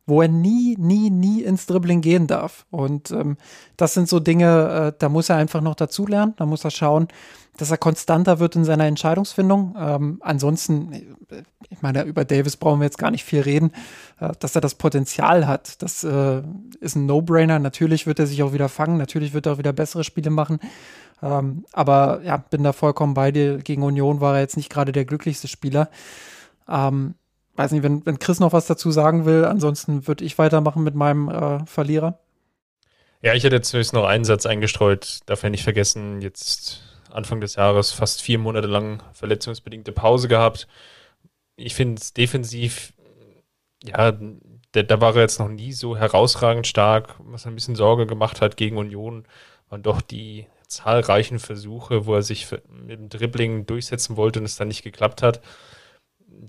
wo er nie, nie, nie ins Dribbling gehen darf. Und ähm, das sind so Dinge, äh, da muss er einfach noch dazulernen. Da muss er schauen, dass er konstanter wird in seiner Entscheidungsfindung. Ähm, ansonsten, äh, ich meine, über Davis brauchen wir jetzt gar nicht viel reden, äh, dass er das Potenzial hat. Das äh, ist ein No-Brainer. Natürlich wird er sich auch wieder fangen, natürlich wird er auch wieder bessere Spiele machen. Ähm, aber ja, bin da vollkommen bei dir. Gegen Union war er jetzt nicht gerade der glücklichste Spieler. Ähm, weiß nicht, wenn, wenn Chris noch was dazu sagen will, ansonsten würde ich weitermachen mit meinem äh, Verlierer. Ja, ich hätte jetzt höchstens noch einen Satz eingestreut, darf ja nicht vergessen, jetzt Anfang des Jahres fast vier Monate lang verletzungsbedingte Pause gehabt. Ich finde es defensiv, ja, da, war er jetzt noch nie so herausragend stark. Was ein bisschen Sorge gemacht hat gegen Union, waren doch die zahlreichen Versuche, wo er sich mit dem Dribbling durchsetzen wollte und es dann nicht geklappt hat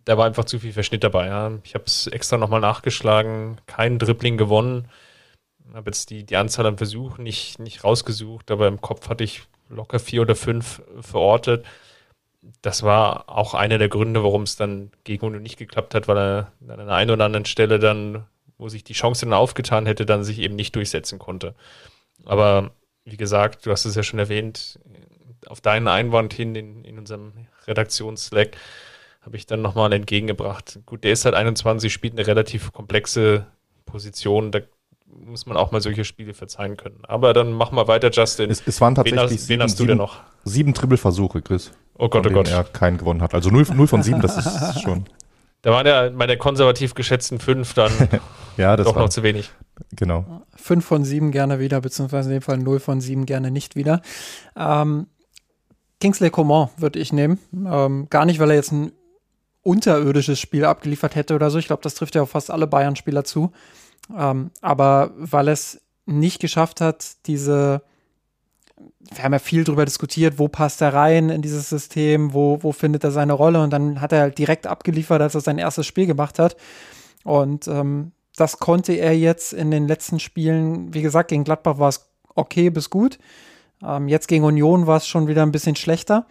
da war einfach zu viel Verschnitt dabei. Ja. Ich habe es extra nochmal nachgeschlagen, kein Dribbling gewonnen. Habe jetzt die, die Anzahl an Versuchen nicht, nicht rausgesucht, aber im Kopf hatte ich locker vier oder fünf verortet. Das war auch einer der Gründe, warum es dann gegen Uno nicht geklappt hat, weil er an einer einen oder anderen Stelle dann, wo sich die Chance dann aufgetan hätte, dann sich eben nicht durchsetzen konnte. Aber wie gesagt, du hast es ja schon erwähnt, auf deinen Einwand hin in, in unserem Redaktions-Slack, habe ich dann nochmal entgegengebracht. Gut, der ist halt 21, spielt eine relativ komplexe Position, da muss man auch mal solche Spiele verzeihen können. Aber dann mach mal weiter, Justin. Es, es waren tatsächlich wen hast, sieben, wen hast du denn noch? Sieben Dribbelversuche, Chris. Oh Gott, oh Gott. er keinen gewonnen hat. Also 0, 0 von 7, das ist schon. Da waren ja meine konservativ geschätzten 5 dann ja, das doch war, noch zu wenig. Genau. 5 von 7 gerne wieder, beziehungsweise in dem Fall 0 von 7 gerne nicht wieder. Ähm, Kingsley Coman würde ich nehmen. Ähm, gar nicht, weil er jetzt ein unterirdisches Spiel abgeliefert hätte oder so. Ich glaube, das trifft ja auf fast alle Bayern-Spieler zu. Ähm, aber weil es nicht geschafft hat, diese, wir haben ja viel darüber diskutiert, wo passt er rein in dieses System, wo, wo findet er seine Rolle und dann hat er halt direkt abgeliefert, als er sein erstes Spiel gemacht hat. Und ähm, das konnte er jetzt in den letzten Spielen, wie gesagt, gegen Gladbach war es okay bis gut. Ähm, jetzt gegen Union war es schon wieder ein bisschen schlechter.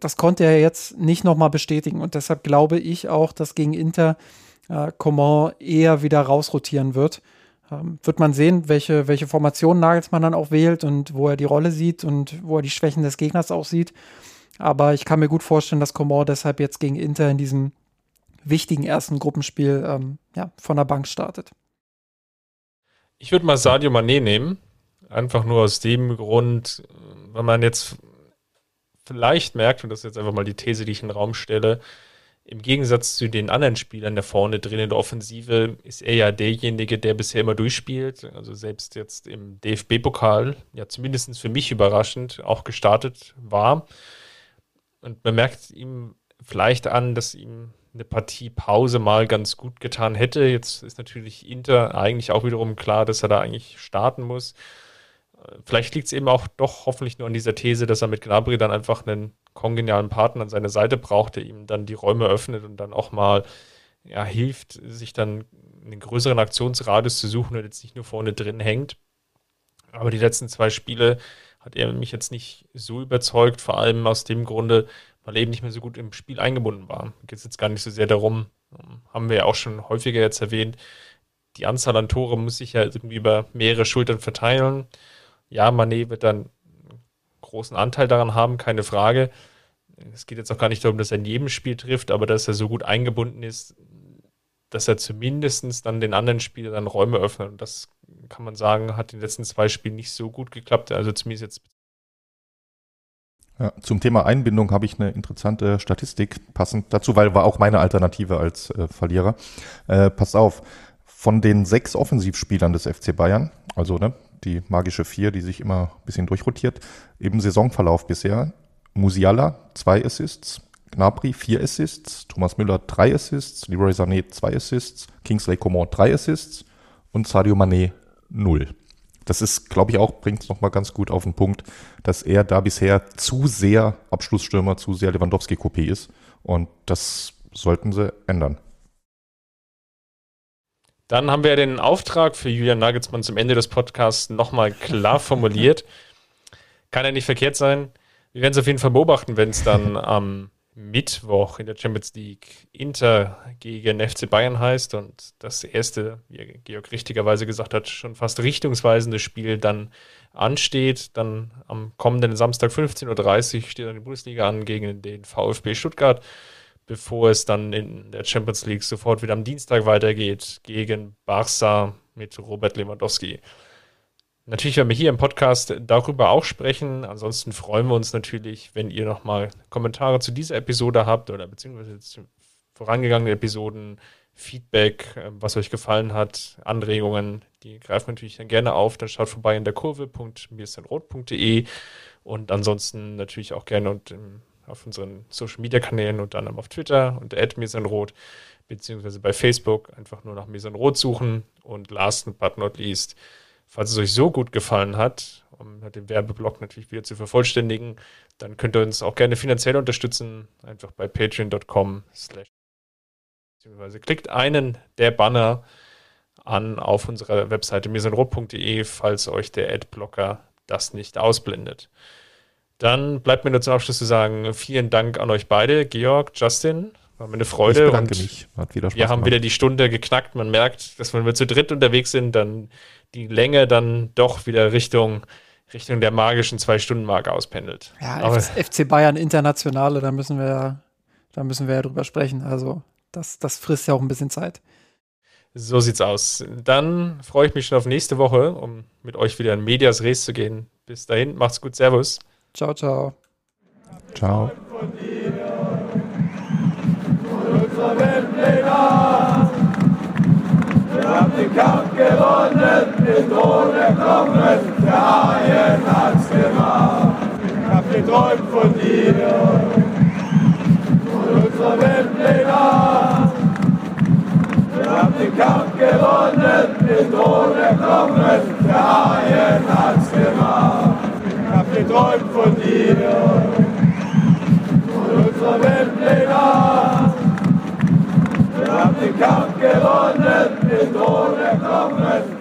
Das konnte er jetzt nicht nochmal bestätigen und deshalb glaube ich auch, dass gegen Inter äh, Coman eher wieder rausrotieren wird. Ähm, wird man sehen, welche, welche Formation Nagelsmann dann auch wählt und wo er die Rolle sieht und wo er die Schwächen des Gegners auch sieht. Aber ich kann mir gut vorstellen, dass Coman deshalb jetzt gegen Inter in diesem wichtigen ersten Gruppenspiel ähm, ja, von der Bank startet. Ich würde mal Sadio Mané nehmen. Einfach nur aus dem Grund, weil man jetzt vielleicht merkt, und das ist jetzt einfach mal die These, die ich in den Raum stelle, im Gegensatz zu den anderen Spielern da vorne drin in der Offensive ist er ja derjenige, der bisher immer durchspielt. Also selbst jetzt im DFB-Pokal, ja zumindest für mich überraschend, auch gestartet war. Und man merkt ihm vielleicht an, dass ihm eine Partie Pause mal ganz gut getan hätte. Jetzt ist natürlich Inter eigentlich auch wiederum klar, dass er da eigentlich starten muss. Vielleicht liegt es eben auch doch hoffentlich nur an dieser These, dass er mit Gnabry dann einfach einen kongenialen Partner an seiner Seite braucht, der ihm dann die Räume öffnet und dann auch mal ja, hilft, sich dann einen größeren Aktionsradius zu suchen und jetzt nicht nur vorne drin hängt. Aber die letzten zwei Spiele hat er mich jetzt nicht so überzeugt, vor allem aus dem Grunde, weil er eben nicht mehr so gut im Spiel eingebunden war. Geht es jetzt gar nicht so sehr darum, ähm, haben wir ja auch schon häufiger jetzt erwähnt, die Anzahl an Tore muss sich ja irgendwie über mehrere Schultern verteilen. Ja, Manet wird dann großen Anteil daran haben, keine Frage. Es geht jetzt auch gar nicht darum, dass er in jedem Spiel trifft, aber dass er so gut eingebunden ist, dass er zumindest dann den anderen Spielern dann Räume öffnet. Und das kann man sagen, hat in den letzten zwei Spielen nicht so gut geklappt. Also zumindest jetzt. Ja, zum Thema Einbindung habe ich eine interessante Statistik passend dazu, weil war auch meine Alternative als äh, Verlierer. Äh, pass auf, von den sechs Offensivspielern des FC Bayern, also ne, die magische Vier, die sich immer ein bisschen durchrotiert. Im Saisonverlauf bisher Musiala zwei Assists, Gnabry vier Assists, Thomas Müller drei Assists, Leroy Sané zwei Assists, Kingsley Coman drei Assists und Sadio Mané null. Das ist, glaube ich, auch, bringt es nochmal ganz gut auf den Punkt, dass er da bisher zu sehr Abschlussstürmer, zu sehr Lewandowski-Kopie ist. Und das sollten sie ändern. Dann haben wir den Auftrag für Julian Nagelsmann zum Ende des Podcasts nochmal klar formuliert. Kann ja nicht verkehrt sein. Wir werden es auf jeden Fall beobachten, wenn es dann am Mittwoch in der Champions League Inter gegen FC Bayern heißt und das erste, wie Georg richtigerweise gesagt hat, schon fast richtungsweisende Spiel dann ansteht. Dann am kommenden Samstag 15.30 Uhr steht dann die Bundesliga an gegen den VfB Stuttgart bevor es dann in der Champions League sofort wieder am Dienstag weitergeht gegen Barca mit Robert Lewandowski. Natürlich werden wir hier im Podcast darüber auch sprechen. Ansonsten freuen wir uns natürlich, wenn ihr nochmal Kommentare zu dieser Episode habt oder beziehungsweise zu vorangegangenen Episoden, Feedback, äh, was euch gefallen hat, Anregungen, die greifen wir natürlich dann gerne auf. Dann schaut vorbei in der Kurve.mirstenrot.de und ansonsten natürlich auch gerne und im auf unseren Social Media Kanälen, unter anderem auf Twitter unter @mesanrot beziehungsweise bei Facebook einfach nur nach Mesanrot suchen und last but not least, falls es euch so gut gefallen hat, um den Werbeblock natürlich wieder zu vervollständigen, dann könnt ihr uns auch gerne finanziell unterstützen, einfach bei patreon.com beziehungsweise klickt einen der Banner an auf unserer Webseite mesanrot.de, falls euch der Adblocker das nicht ausblendet. Dann bleibt mir nur zum Abschluss zu sagen, vielen Dank an euch beide, Georg, Justin. War mir eine Freude. Ich bedanke und mich. Hat wieder Spaß wir haben wieder die Stunde geknackt. Man merkt, dass wenn wir zu dritt unterwegs sind, dann die Länge dann doch wieder Richtung, Richtung der magischen Zwei-Stunden-Marke auspendelt. Ja, Aber FC Bayern Internationale, da müssen wir da müssen wir ja drüber sprechen. Also das, das frisst ja auch ein bisschen Zeit. So sieht's aus. Dann freue ich mich schon auf nächste Woche, um mit euch wieder in Medias Res zu gehen. Bis dahin, macht's gut, Servus. Ciao, ciao. Ciao. Wir haben den Kampf gewonnen, den Thron erklommen, der Haien hat's gemacht. Ich hab geträumt von dir, von unserer Weltpläne. Wir haben den Kampf gewonnen, den Thron erklommen, der Haien hat's gemacht hab geträumt von dir, von unserer Weltpläne. Wir haben den Kampf gewonnen, den Thron erklommen.